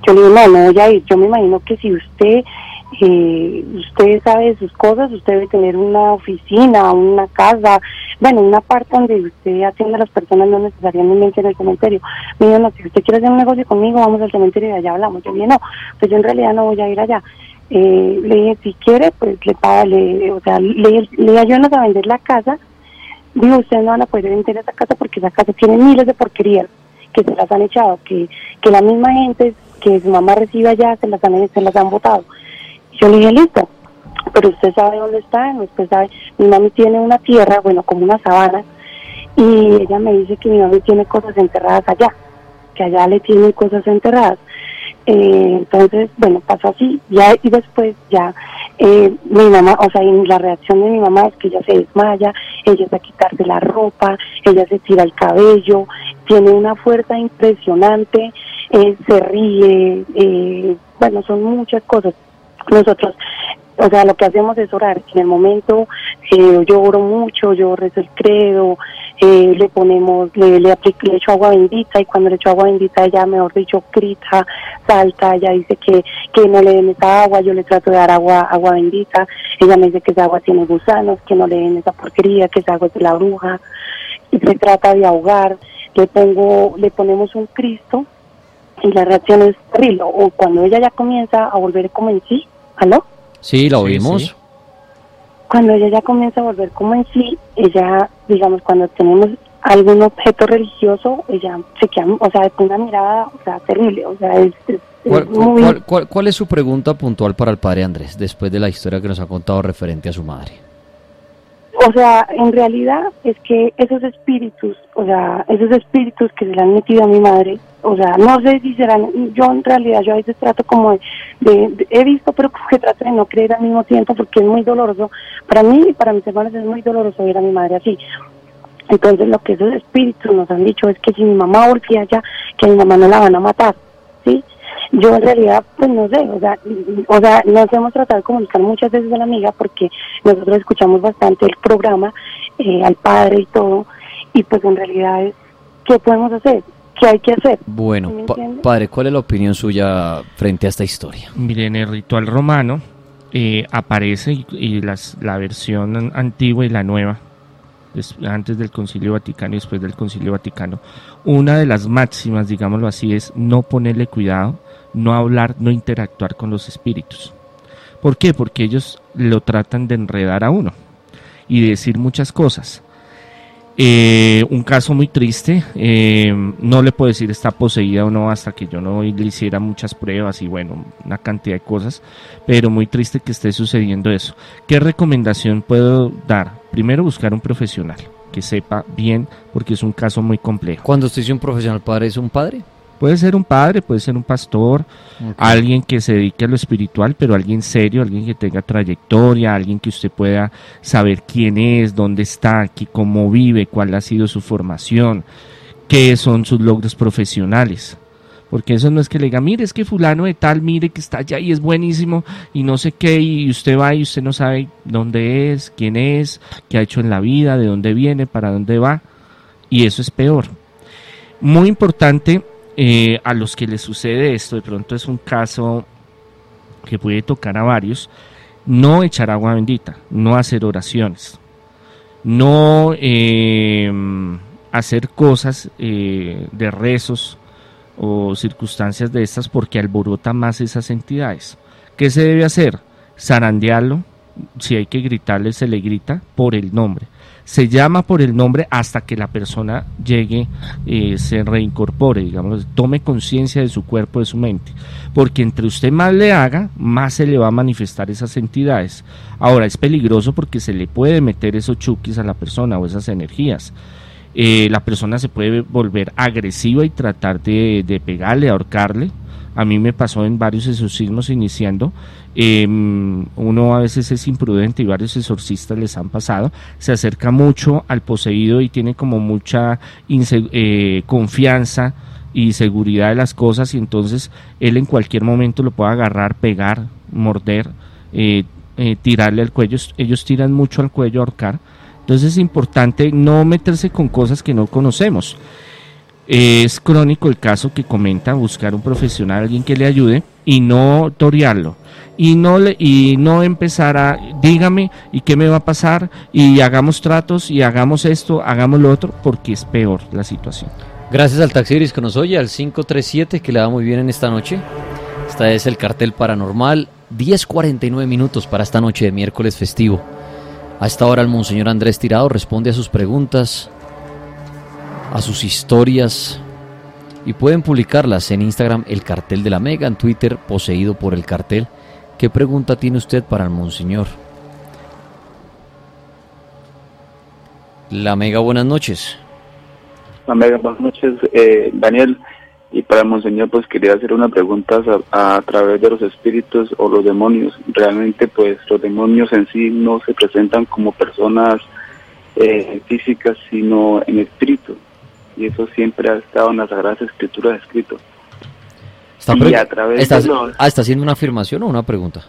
Yo le dije, no, no voy a ir. Yo me imagino que si usted, eh, usted sabe de sus cosas, usted debe tener una oficina, una casa, bueno, una parte donde usted atiende a las personas, no necesariamente en el cementerio. Me dijo, no, si usted quiere hacer un negocio conmigo, vamos al cementerio y allá hablamos. Yo le dije, no, pues yo en realidad no voy a ir allá. Eh, le dije, si quiere, pues le paga, le, o sea, le, le ayúdanos a vender la casa. Digo, ustedes no van a poder vender esa casa porque esa casa tiene miles de porquerías que se las han echado, que, que la misma gente que su mamá recibe allá se las han, se las han botado. Yo le dije, listo, pero usted sabe dónde está, usted sabe, mi mami tiene una tierra, bueno, como una sabana, y ella me dice que mi mami tiene cosas enterradas allá, que allá le tienen cosas enterradas. Eh, entonces, bueno, pasó así, ya y después ya eh, mi mamá, o sea, y la reacción de mi mamá es que ella se desmaya, ella se a quitarse la ropa, ella se tira el cabello, tiene una fuerza impresionante, eh, se ríe, eh, bueno, son muchas cosas. Nosotros, o sea, lo que hacemos es orar. En el momento eh, yo oro mucho, yo rezo el credo, eh, le ponemos, le, aplico, le echo agua bendita y cuando le echo agua bendita ella, mejor dicho, grita, salta, ella dice que, que no le den esa agua, yo le trato de dar agua, agua bendita, ella me dice que esa agua tiene gusanos, que no le den esa porquería, que esa agua es de la bruja, y se trata de ahogar, le pongo, le ponemos un Cristo y la reacción es terrible, o cuando ella ya comienza a volver como en sí, ¿aló? Sí, la oímos. Sí. Cuando ella ya comienza a volver como en sí, ella, digamos, cuando tenemos algún objeto religioso, ella se queda, o sea, con una mirada, o sea, terrible, o sea, es, es, ¿Cuál, es muy... cuál, cuál, cuál es su pregunta puntual para el padre Andrés, después de la historia que nos ha contado referente a su madre? O sea, en realidad es que esos espíritus, o sea, esos espíritus que se le han metido a mi madre, o sea, no sé si serán, yo en realidad yo a veces trato como de, de- he visto, pero que trato de no creer al mismo tiempo porque es muy doloroso. Para mí y para mis hermanos es muy doloroso ver a mi madre así. Entonces lo que esos espíritus nos han dicho es que si mi mamá volvía allá, que a mi mamá no la van a matar, ¿sí? Yo en realidad, pues no sé, o sea, o sea, nos hemos tratado de comunicar muchas veces a la amiga porque nosotros escuchamos bastante el programa, eh, al padre y todo, y pues en realidad es, ¿qué podemos hacer? ¿Qué hay que hacer? Bueno, padre, ¿cuál es la opinión suya frente a esta historia? Miren, el ritual romano eh, aparece y, y las, la versión an- antigua y la nueva, antes del Concilio Vaticano y después del Concilio Vaticano. Una de las máximas, digámoslo así, es no ponerle cuidado, no hablar, no interactuar con los espíritus. ¿Por qué? Porque ellos lo tratan de enredar a uno y decir muchas cosas. Eh, un caso muy triste, eh, no le puedo decir está poseída o no hasta que yo no le hiciera muchas pruebas y bueno, una cantidad de cosas, pero muy triste que esté sucediendo eso. ¿Qué recomendación puedo dar? Primero buscar un profesional que sepa bien porque es un caso muy complejo. Cuando usted dice un profesional padre, ¿es un padre? Puede ser un padre, puede ser un pastor, alguien que se dedique a lo espiritual, pero alguien serio, alguien que tenga trayectoria, alguien que usted pueda saber quién es, dónde está, cómo vive, cuál ha sido su formación, qué son sus logros profesionales. Porque eso no es que le diga, mire, es que fulano de tal, mire que está allá y es buenísimo y no sé qué, y usted va y usted no sabe dónde es, quién es, qué ha hecho en la vida, de dónde viene, para dónde va. Y eso es peor. Muy importante eh, a los que les sucede esto, de pronto es un caso que puede tocar a varios, no echar agua bendita, no hacer oraciones, no em, hacer cosas eh, de rezos o circunstancias de estas porque alborota más esas entidades. ¿Qué se debe hacer? Zarandearlo, si hay que gritarle, se le grita por el nombre se llama por el nombre hasta que la persona llegue, eh, se reincorpore, digamos, tome conciencia de su cuerpo, de su mente. Porque entre usted más le haga, más se le va a manifestar esas entidades. Ahora, es peligroso porque se le puede meter esos chukis a la persona o esas energías. Eh, la persona se puede volver agresiva y tratar de, pegarle, ahorcarle. A mí me pasó en varios exorcismos iniciando Em, uno a veces es imprudente y varios exorcistas les han pasado, se acerca mucho al poseído y tiene como mucha eh, confianza y seguridad de las cosas y entonces él en cualquier momento lo puede agarrar, pegar, morder, eh, eh, tirarle al cuello, ellos tiran mucho al cuello, ahorcar, entonces es importante no meterse con cosas que no conocemos. Es crónico el caso que comenta, buscar un profesional, alguien que le ayude y no torearlo y no le y no empezar a dígame y qué me va a pasar y hagamos tratos y hagamos esto, hagamos lo otro porque es peor la situación. Gracias al Taxiris que nos oye al 537 que le va muy bien en esta noche. Esta es el cartel paranormal 10:49 minutos para esta noche de miércoles festivo. A esta hora el monseñor Andrés Tirado responde a sus preguntas, a sus historias y pueden publicarlas en Instagram El Cartel de la Mega, en Twitter Poseído por el Cartel. ¿Qué pregunta tiene usted para el Monseñor? La Mega, buenas noches. La Mega, buenas noches, eh, Daniel. Y para el Monseñor, pues quería hacer una pregunta a, través de los espíritus o los demonios. Realmente, pues los demonios en sí no se presentan como personas eh, físicas, sino en espíritu y eso siempre ha estado en las Sagradas Escrituras escrito. Está a través ah, ¿está haciendo una afirmación o una pregunta?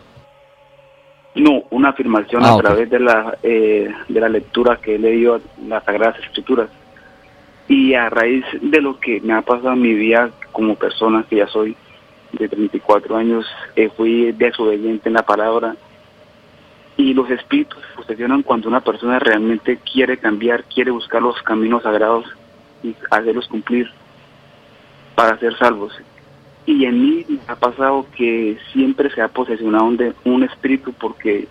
No, una afirmación ah, a través de la, eh, de la lectura que he leído las Sagradas Escrituras. Y a raíz de lo que me ha pasado en mi vida como persona que ya soy de 34 años, eh, fui desobediente en la palabra y los espíritus funcionan cuando una persona realmente quiere cambiar, quiere buscar los caminos sagrados y hacerlos cumplir para ser salvos. Y en mí me ha pasado que siempre se ha posesionado un, un espíritu porque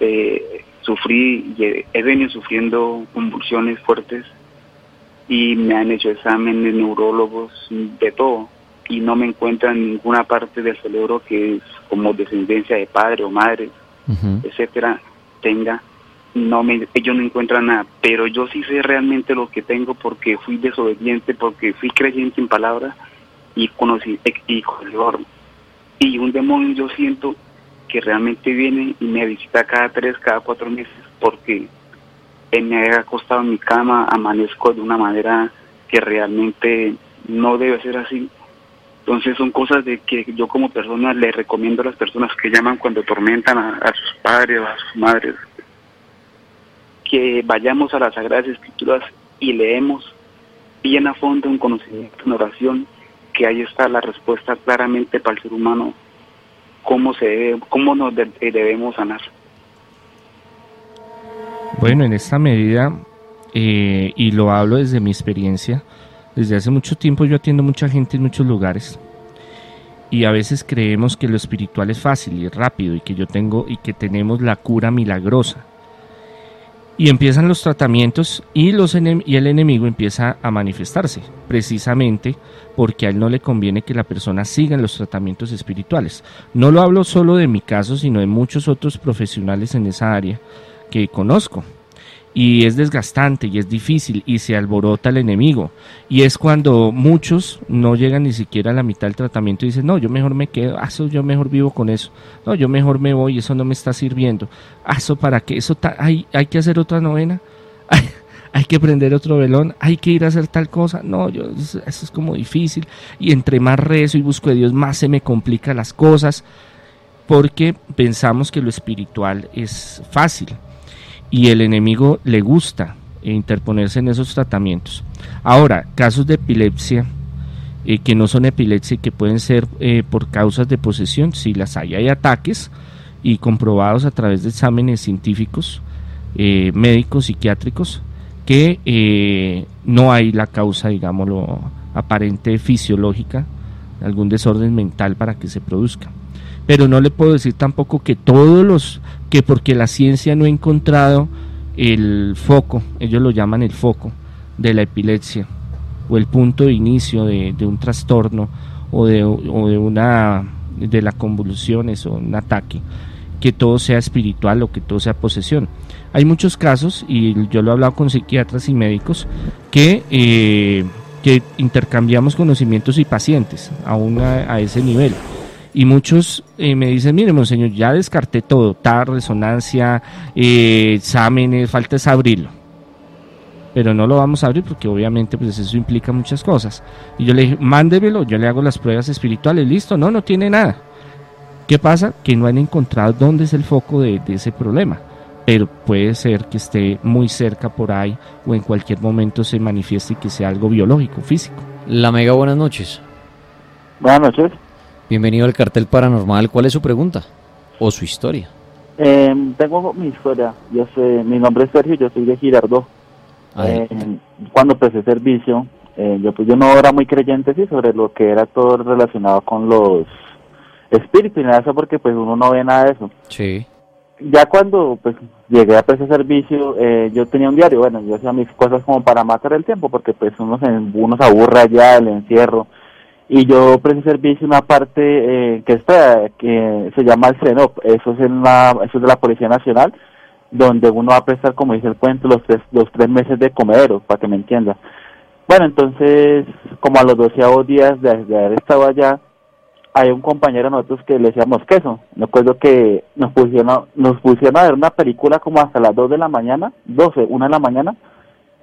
eh, sufrí y he, venido sufriendo convulsiones fuertes y me han hecho exámenes neurólogos de todo y no me encuentran ninguna parte del cerebro que es como descendencia de padre o madre, etcétera, tenga no me, ellos no encuentran nada, pero yo sí sé realmente lo que tengo porque fui desobediente, porque fui creyente en palabra y conocí y Y un demonio yo siento que realmente viene y me visita cada tres, cada cuatro meses porque me ha acostado en mi cama, amanezco de una manera que realmente no debe ser así. Entonces son cosas de que yo como persona le recomiendo a las personas que llaman cuando tormentan a, a sus padres o a sus madres que vayamos a las Sagradas Escrituras y leemos bien a fondo un conocimiento, en oración, que ahí está la respuesta claramente para el ser humano, cómo, se debe, cómo nos debemos sanar. Bueno, en esta medida, eh, y lo hablo desde mi experiencia, desde hace mucho tiempo yo atiendo mucha gente en muchos lugares y a veces creemos que lo espiritual es fácil y rápido y que yo tengo y que tenemos la cura milagrosa Y empiezan los tratamientos y, los y el enemigo empieza a manifestarse, precisamente porque a él no le conviene que la persona siga en los tratamientos espirituales. No lo hablo solo de mi caso, sino de muchos otros profesionales en esa área que conozco y es desgastante y es difícil y se alborota el enemigo. Y es cuando muchos no llegan ni siquiera a la mitad del tratamiento y dicen, no, yo mejor me quedo, ah, eso yo mejor vivo con eso, no, yo mejor me voy, eso no me está sirviendo, ah, eso para qué, eso hay, hay que hacer otra novena, hay, que prender otro velón, hay que ir a hacer tal cosa, no, yo, eso es como difícil. Y entre más rezo y busco de Dios, más se me complican las cosas porque pensamos que lo espiritual es fácil y el enemigo le gusta interponerse en esos tratamientos. Ahora, casos de epilepsia eh, que no son epilepsia y que pueden ser eh, por causas de posesión, si las hay, hay ataques y comprobados a través de exámenes científicos, eh, médicos, psiquiátricos, que no hay la causa, digámoslo, aparente fisiológica, algún desorden mental para que se produzca pero no le puedo decir tampoco que todos los, que porque la ciencia no ha encontrado el foco, ellos lo llaman el foco de la epilepsia o el punto de inicio de, un trastorno o de, una de las convulsiones o un ataque, que todo sea espiritual o que todo sea posesión. Hay muchos casos, y yo lo he hablado con psiquiatras y médicos, que, eh, que intercambiamos conocimientos y pacientes aún a ese nivel y muchos eh, me dicen, mire, monseñor, ya descarté todo, TAR, resonancia, eh, exámenes, falta es abrirlo. Pero no lo vamos a abrir porque obviamente pues eso implica muchas cosas. Y yo le dije, mándemelo, yo le hago las pruebas espirituales, listo, no, no tiene nada. ¿Qué pasa? Que no han encontrado dónde es el foco de, de ese problema. Pero puede ser que esté muy cerca por ahí o en cualquier momento se manifieste y que sea algo biológico, físico. La Mega, buenas noches. Buenas noches. Bienvenido al cartel paranormal. ¿Cuál es su pregunta o su historia? Eh, tengo mi historia. Yo sé, mi nombre es Sergio, yo soy de Girardot. Eh, cuando empecé servicio, eh, yo pues yo no era muy creyente sí sobre lo que era todo relacionado con los espíritus y nada de eso porque pues uno no ve nada de eso. Sí. Ya cuando pues llegué a ese servicio, eh, yo tenía un diario, bueno, yo hacía mis cosas como para matar el tiempo porque pues uno se, uno se aburre allá, el encierro y yo presté servicio una parte eh, que está que se llama el CENOP, eso es en la, eso es de la Policía Nacional, donde uno va a prestar, como dice el cuento, los tres, los tres meses de comedero, para que me entienda. Bueno, entonces, como a los doceavos días de, haber estado allá, hay un compañero de nosotros que le decíamos queso. Me acuerdo que nos pusieron, nos pusieron a ver una película como hasta las dos de la mañana, doce, una de la mañana,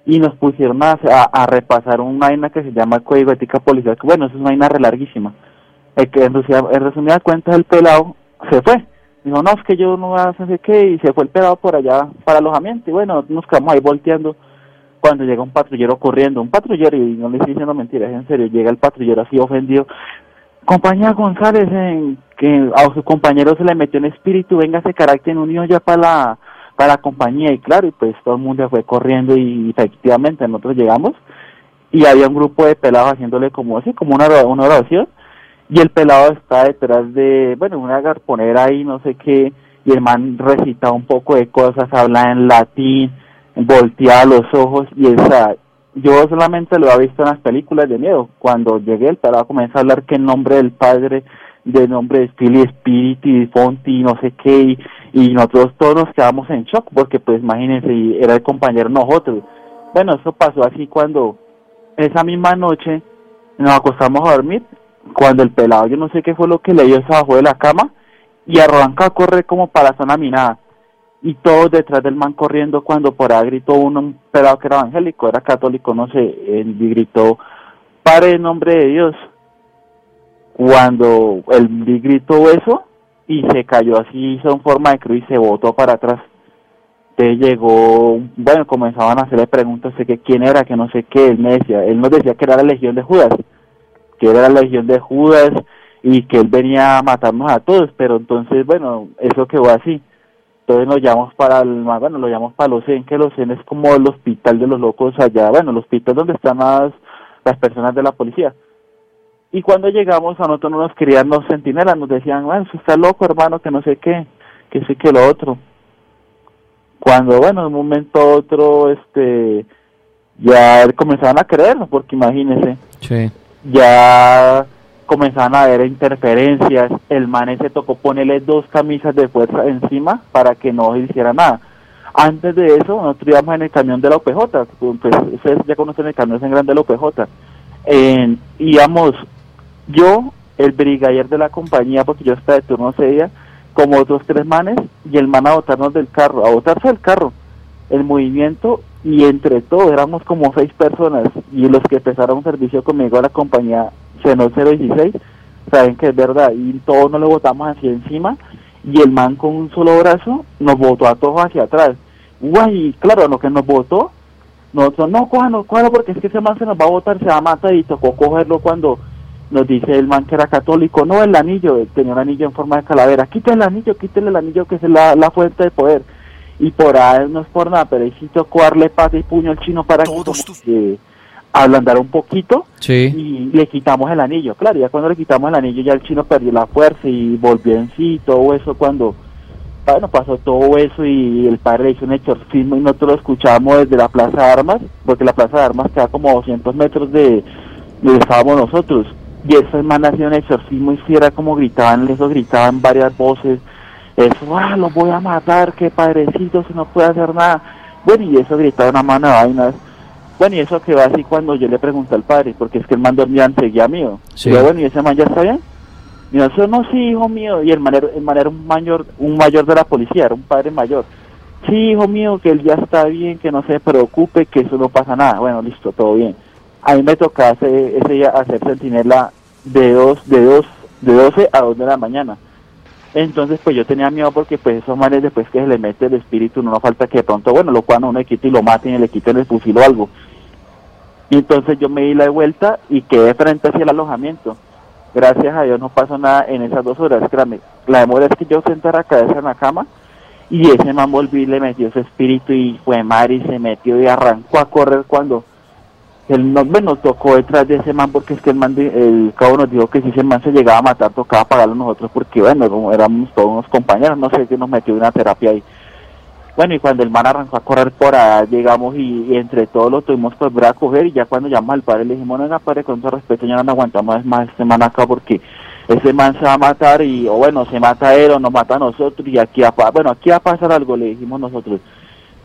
y nos pusieron a, a, repasar una vaina que se llama Código Ética Policial, que bueno, eso es una vaina re larguísima. El que en, en resumida cuentas el pelado se fue. Dijo, no, es que yo no a hacer qué, y se fue el pelado por allá para alojamiento, y bueno, nos quedamos ahí volteando cuando llega un patrullero corriendo, un patrullero, y no le estoy diciendo mentiras, en serio, llega el patrullero así ofendido, compañía González, en, que a su compañero se le metió en espíritu, venga ese carácter en unión ya para la para la compañía y claro, y pues todo el mundo fue corriendo y efectivamente nosotros llegamos y había un grupo de pelados haciéndole como así, como una, una oración y el pelado está detrás de, bueno, una garponera ahí, no sé qué, y el man recita un poco de cosas, habla en latín, voltea los ojos y esa, yo solamente lo había visto en las películas de miedo, cuando llegué el pelado comenzó a hablar que en nombre del Padre, de nombre de Espíritu, Espíritu y Fonti, no sé qué, y, y nosotros todos nos quedamos en shock porque pues imagínense, era el compañero nosotros. Bueno, eso pasó así cuando esa misma noche nos acostamos a dormir, cuando el pelado, yo no sé qué fue lo que le dio, se bajó de la cama y arranca a correr como para zona minada. Y todos detrás del man corriendo cuando por ahí gritó uno, un pelado que era evangélico, era católico, no sé, y gritó, pare en nombre de Dios. Cuando el gritó eso, y se cayó así, hizo en forma de cruz y se botó para atrás. Entonces llegó, bueno, comenzaban a hacerle preguntas de que quién era, que no sé qué, él me decía, él nos decía que era la legión de Judas, que era la legión de Judas y que él venía a matarnos a todos, pero entonces, bueno, eso quedó así. Entonces nos llamamos para el, bueno, lo llamamos para los CEN, que los CEN es como el hospital de los locos allá, bueno, el hospital donde están las, las personas de la policía. Y cuando llegamos a nosotros no nos querían los centinelas, nos decían, bueno, usted está loco hermano, que no sé qué, que sí que lo otro. Cuando, bueno, de un momento a otro, este, ya comenzaban a creerlo, porque imagínese, Sí. ya comenzaban a haber interferencias, el man se tocó ponerle dos camisas de fuerza encima para que no hiciera nada. Antes de eso, nosotros íbamos en el camión de la OPJ, pues ustedes ya conocen el camión en grande de la OPJ. En- íbamos yo, el brigadier de la compañía, porque yo estaba de turno ese día, como otros tres manes, y el man a botarnos del carro, a botarse del carro, el movimiento, y entre todos éramos como seis personas, y los que empezaron servicio conmigo a la compañía Seno 016, saben que es verdad, y todos nos lo botamos así encima, y el man con un solo brazo nos botó a todos hacia atrás. Guay, claro, lo que nos botó, nosotros, no, cójalo, cójalo, porque es que ese man se nos va a botar, se va a matar, y tocó cogerlo cuando nos dice el man que era católico, no, el anillo, él tenía un anillo en forma de calavera, quítale el anillo, quítale el anillo que es la, la fuente de poder. Y por ahí no es por nada, pero ahí sí tocó darle pata y puño al chino para que, como que ablandara un poquito Sí. y le quitamos el anillo. Claro, ya cuando le quitamos el anillo ya el chino perdió la fuerza y volvió en sí, todo eso cuando, bueno, pasó todo eso y el padre le hizo un exorcismo y nosotros lo escuchábamos desde la Plaza de Armas, porque la Plaza de Armas queda como a 200 metros de donde estábamos nosotros. Y esa hermana hacía un exorcismo y era como gritaban, eso gritaban varias voces, eso, ah, lo voy a matar, que padrecito, si no puede hacer nada. Bueno, y eso gritaba una mano de vainas. Bueno, y eso quedó así cuando yo le pregunté al padre, porque es que el man dormía enseguida mío. Sí. Y yo, bueno, ¿y ese man ya está bien? Y yo, "Eso no, sí, hijo mío. Y el man, era, el man era un mayor, un mayor de la policía, era un padre mayor. Sí, hijo mío, que él ya está bien, que no se preocupe, que eso no pasa nada. Bueno, listo, todo bien. A mí me tocaba ese, día hacer sentinela de dos, de dos, de 12 a 2 de la mañana. Entonces, pues yo tenía miedo porque pues esos manes después que se le mete el espíritu, no nos falta que de pronto, bueno, lo cuando uno le quite y lo maten y le quiten el fusil o algo. Y entonces yo me di la vuelta y quedé frente hacia el alojamiento. Gracias a Dios no pasó nada en esas dos horas, créame. La demora es que yo senté la cabeza en la cama y ese man volvió y le metió ese espíritu y fue mar y se metió y arrancó a correr cuando él nos, bueno, tocó detrás de ese man porque es que el man, el cabo nos dijo que si ese man se llegaba a matar tocaba pagarlo nosotros porque bueno, éramos todos unos compañeros, no sé, que nos metió una terapia ahí. Bueno, y cuando el man arrancó a correr por allá, llegamos y, entre todos lo tuvimos que volver a coger y ya cuando llamamos al padre le dijimos, no, venga, padre, con todo respeto, ya no aguantamos más este man acá porque ese man se va a matar y, o bueno, se mata él o nos mata a nosotros y aquí, va a bueno, aquí va a pasar algo, le dijimos nosotros.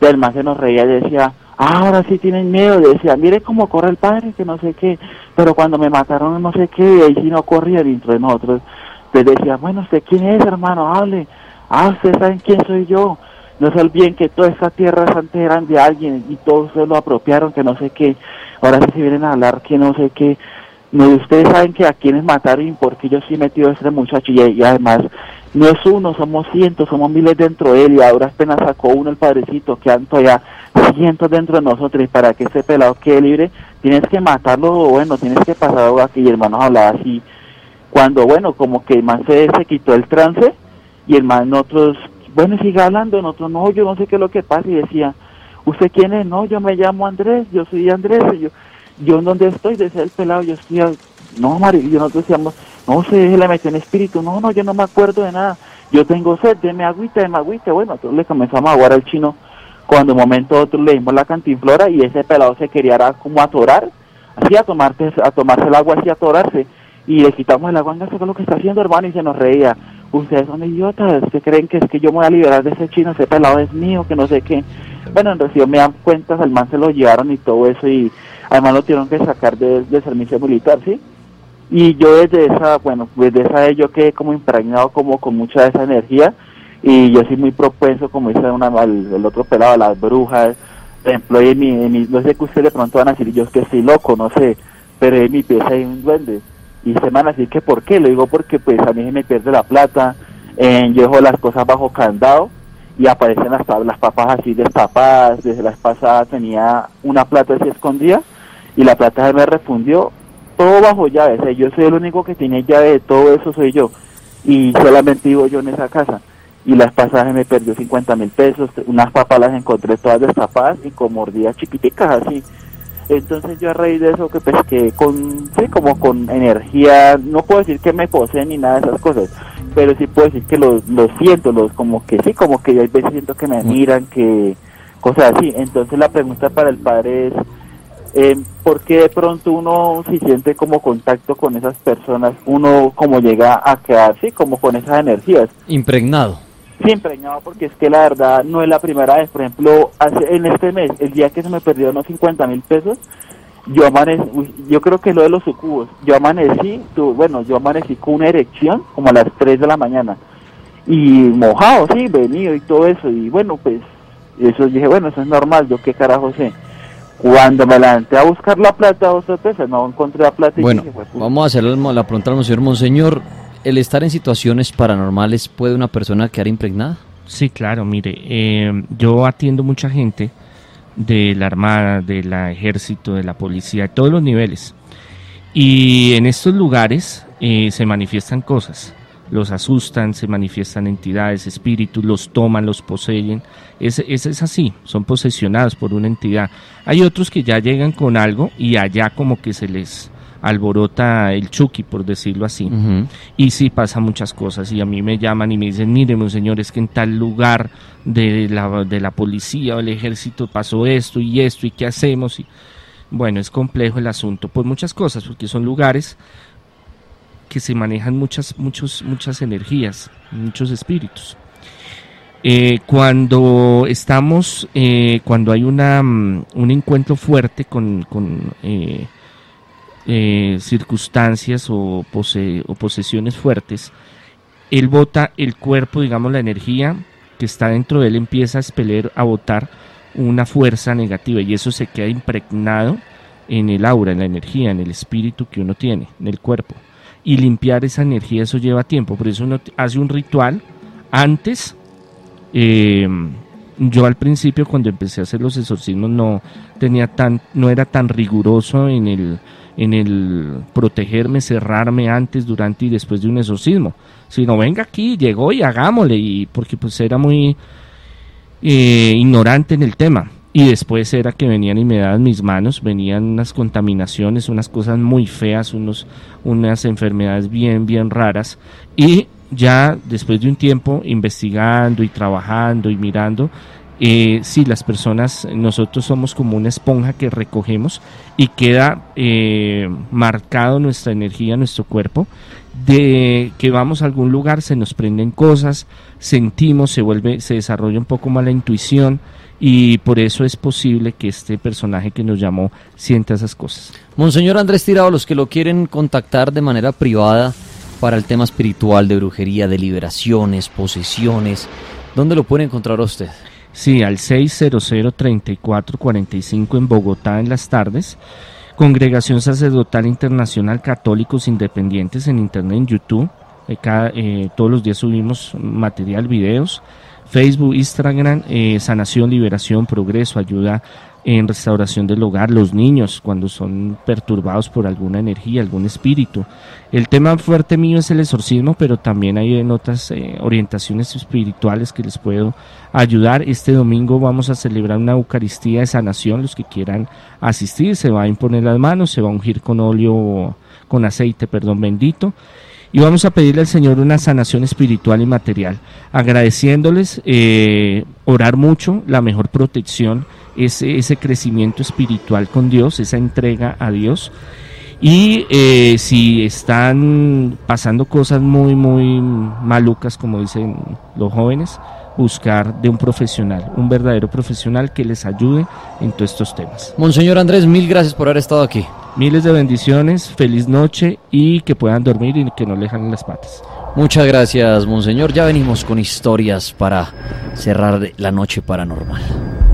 El man se nos reía y decía, "Ah, ahora sí tienen miedo, decía, mire cómo corre el padre, que no sé qué, pero cuando me mataron no sé qué, y ahí sí no corría dentro de nosotros. Entonces decía, bueno, ¿usted quién es, hermano? Hable. Ah, ¿ustedes saben quién soy yo? No se olviden que toda esta tierra antes eran de alguien y todos se lo apropiaron, que no sé qué. Ahora sí se vienen a hablar que no sé qué. No, ustedes saben que a quienes mataron y por qué yo sí metido a este muchacho y, y además no es uno, somos cientos, somos miles dentro de él y ahora apenas sacó uno el padrecito, quedan todavía cientos dentro de nosotros para que ese pelado quede libre tienes que matarlo bueno, tienes que pasar aquí y el hermano hablaba así cuando bueno, como que el man se, se quitó el trance y el man nosotros, bueno, sigue hablando, nosotros no, yo no sé qué es lo que pasa y decía, ¿usted quién es? No, yo me llamo Andrés, yo soy Andrés, y yo, yo en dónde estoy, decía el pelado, yo estoy, al- no, Mario, y nosotros decíamos, no sé, se le metió en espíritu, no, no, yo no me acuerdo de nada, yo tengo sed, deme agüita, deme agüita, bueno, entonces le comenzamos a aguar al chino, cuando un momento otro le dimos la cantinflora y ese pelado se quería como atorar, así a tomarse, a el agua, así a atorarse, y le quitamos el agua, venga, ¿qué es lo que está haciendo, hermano? Y se nos reía. Ustedes son idiotas, que creen que es que yo me voy a liberar de ese chino, ese pelado es mío, que no sé qué. Bueno, en realidad me dan cuentas, al man se lo llevaron y todo eso, y además lo tuvieron que sacar de, del servicio militar, ¿sí? Y yo desde esa, bueno, desde esa yo quedé como impregnado como con mucha de esa energía, y yo soy muy propenso, como dice una, el otro pelado, a las brujas, por ejemplo, en mi, en mi- no sé que ustedes de pronto van a decir, yo es que estoy loco, no sé, pero en mi pieza hay un duende. Y se van a decir que por qué, lo digo porque pues a mí se me pierde la plata, eh, yo dejo las cosas bajo candado y aparecen las, las papas así destapadas, desde la vez pasada tenía una plata así escondida y la plata se me refundió, todo bajo llave, yo soy el único que tiene llave de todo eso, soy yo, y solamente vivo yo en esa casa. Y las pasadas me perdió 50 mil pesos, unas papas las encontré todas destapadas y con mordidas chiquiticas así. Entonces yo a raíz de eso que pesqué con, sí, como con energía, no puedo decir que me poseen ni nada de esas cosas, pero sí puedo decir que lo, siento, los, como que sí, como que hay veces siento que me miran, que cosas así. Entonces la pregunta para el padre es, eh, ¿por qué de pronto uno si siente como contacto con esas personas, uno como llega a quedar, sí, como con esas energías? Impregnado. Sí, impregnado, porque es que la verdad no es la primera vez. Por ejemplo, hace, en este mes, el día que se me perdió unos 50 mil pesos, yo amanecí, yo creo que lo de los sucubos, yo amanecí, bueno, yo amanecí con una erección como a las 3 de la mañana y mojado, sí, venido y todo eso, y bueno, pues eso dije, bueno, eso es normal, yo qué carajo sé. Cuando me levanté a buscar la plata dos veces, no encontré la plata. bueno, vamos a hacer la pregunta al señor Monseñor. ¿El estar en situaciones paranormales puede una persona quedar impregnada? Sí, claro, mire, eh, yo atiendo mucha gente de la Armada, del Ejército, de la Policía, de todos los niveles. Y en estos lugares eh, se manifiestan cosas, los asustan, se manifiestan entidades, espíritus, los toman, los poseen. Es, es, es, así, son posesionados por una entidad. Hay otros que ya llegan con algo y allá como que se les alborota el chuki, por decirlo así. Y sí pasa muchas cosas. Y a mí me llaman y me dicen, mire, señor, es que en tal lugar de la, de la policía o el ejército pasó esto y esto y qué hacemos. Y, bueno, es complejo el asunto por muchas cosas, porque son lugares que se manejan muchas, muchos, muchas energías, muchos espíritus. Eh, cuando estamos, eh, cuando hay una, mm, un encuentro fuerte con, con eh, eh, circunstancias o, posesiones fuertes, él bota el cuerpo, digamos, la energía que está dentro de él empieza a expeler, a botar una fuerza negativa y eso se queda impregnado en el aura, en la energía, en el espíritu que uno tiene, en el cuerpo. Y limpiar esa energía, eso lleva tiempo, por eso uno hace un ritual antes. Eh, yo al principio cuando empecé a hacer los exorcismos no tenía tan, no era tan riguroso en el en el protegerme, cerrarme antes, durante y después de un exorcismo. Sino venga aquí, llegó y hagámosle, y porque pues era muy eh, ignorante en el tema. Y después era que venían y me daban mis manos, venían unas contaminaciones, unas cosas muy feas, unos, unas enfermedades bien, bien raras. Y ya después de un tiempo investigando y trabajando y mirando, eh, sí, las personas, nosotros somos como una esponja que recogemos y queda eh, marcado nuestra energía, nuestro cuerpo, de que vamos a algún lugar, se nos prenden cosas, sentimos, se vuelve, se desarrolla un poco más la intuición y por eso es posible que este personaje que nos llamó sienta esas cosas. Monseñor Andrés Tirado, los que lo quieren contactar de manera privada para el tema espiritual de brujería, de liberaciones, posesiones, ¿dónde lo puede encontrar usted? Sí, al 600-3445 en Bogotá en las tardes. Congregación Sacerdotal Internacional Católicos Independientes en Internet, en YouTube. Eh, eh, todos los días subimos material, videos. Facebook, Instagram, eh, Sanación, Liberación, Progreso, Ayuda en restauración del hogar, los niños cuando son perturbados por alguna energía, algún espíritu. El tema fuerte mío es el exorcismo, pero también hay en otras eh, orientaciones espirituales que les puedo ayudar. Este domingo vamos a celebrar una Eucaristía de sanación, los que quieran asistir, se va a imponer las manos, se va a ungir con óleo, con aceite, perdón, bendito y vamos a pedirle al Señor una sanación espiritual y material, agradeciéndoles, eh, orar mucho, la mejor protección ese, ese crecimiento espiritual con Dios, esa entrega a Dios. Y eh, si están pasando cosas muy, muy malucas, como dicen los jóvenes, buscar de un profesional, un verdadero profesional que les ayude en todos estos temas. Monseñor Andrés, mil gracias por haber estado aquí. Miles de bendiciones, feliz noche y que puedan dormir y que no le las patas. Muchas gracias, Monseñor. Ya venimos con historias para cerrar la noche paranormal.